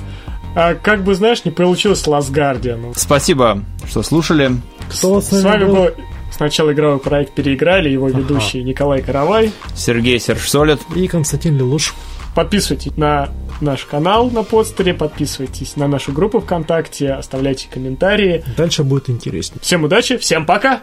А как бы, знаешь, не получилось Last Guardian. Спасибо, что слушали. Кто с, с вами был... был сначала игровой проект «Переиграли», его ага. ведущий Николай Каравай, Сергей Сержсолид и Константин Лелуш. Подписывайтесь на наш канал на подстере, подписывайтесь на нашу группу ВКонтакте, оставляйте комментарии. Дальше будет интереснее. Всем удачи, всем пока!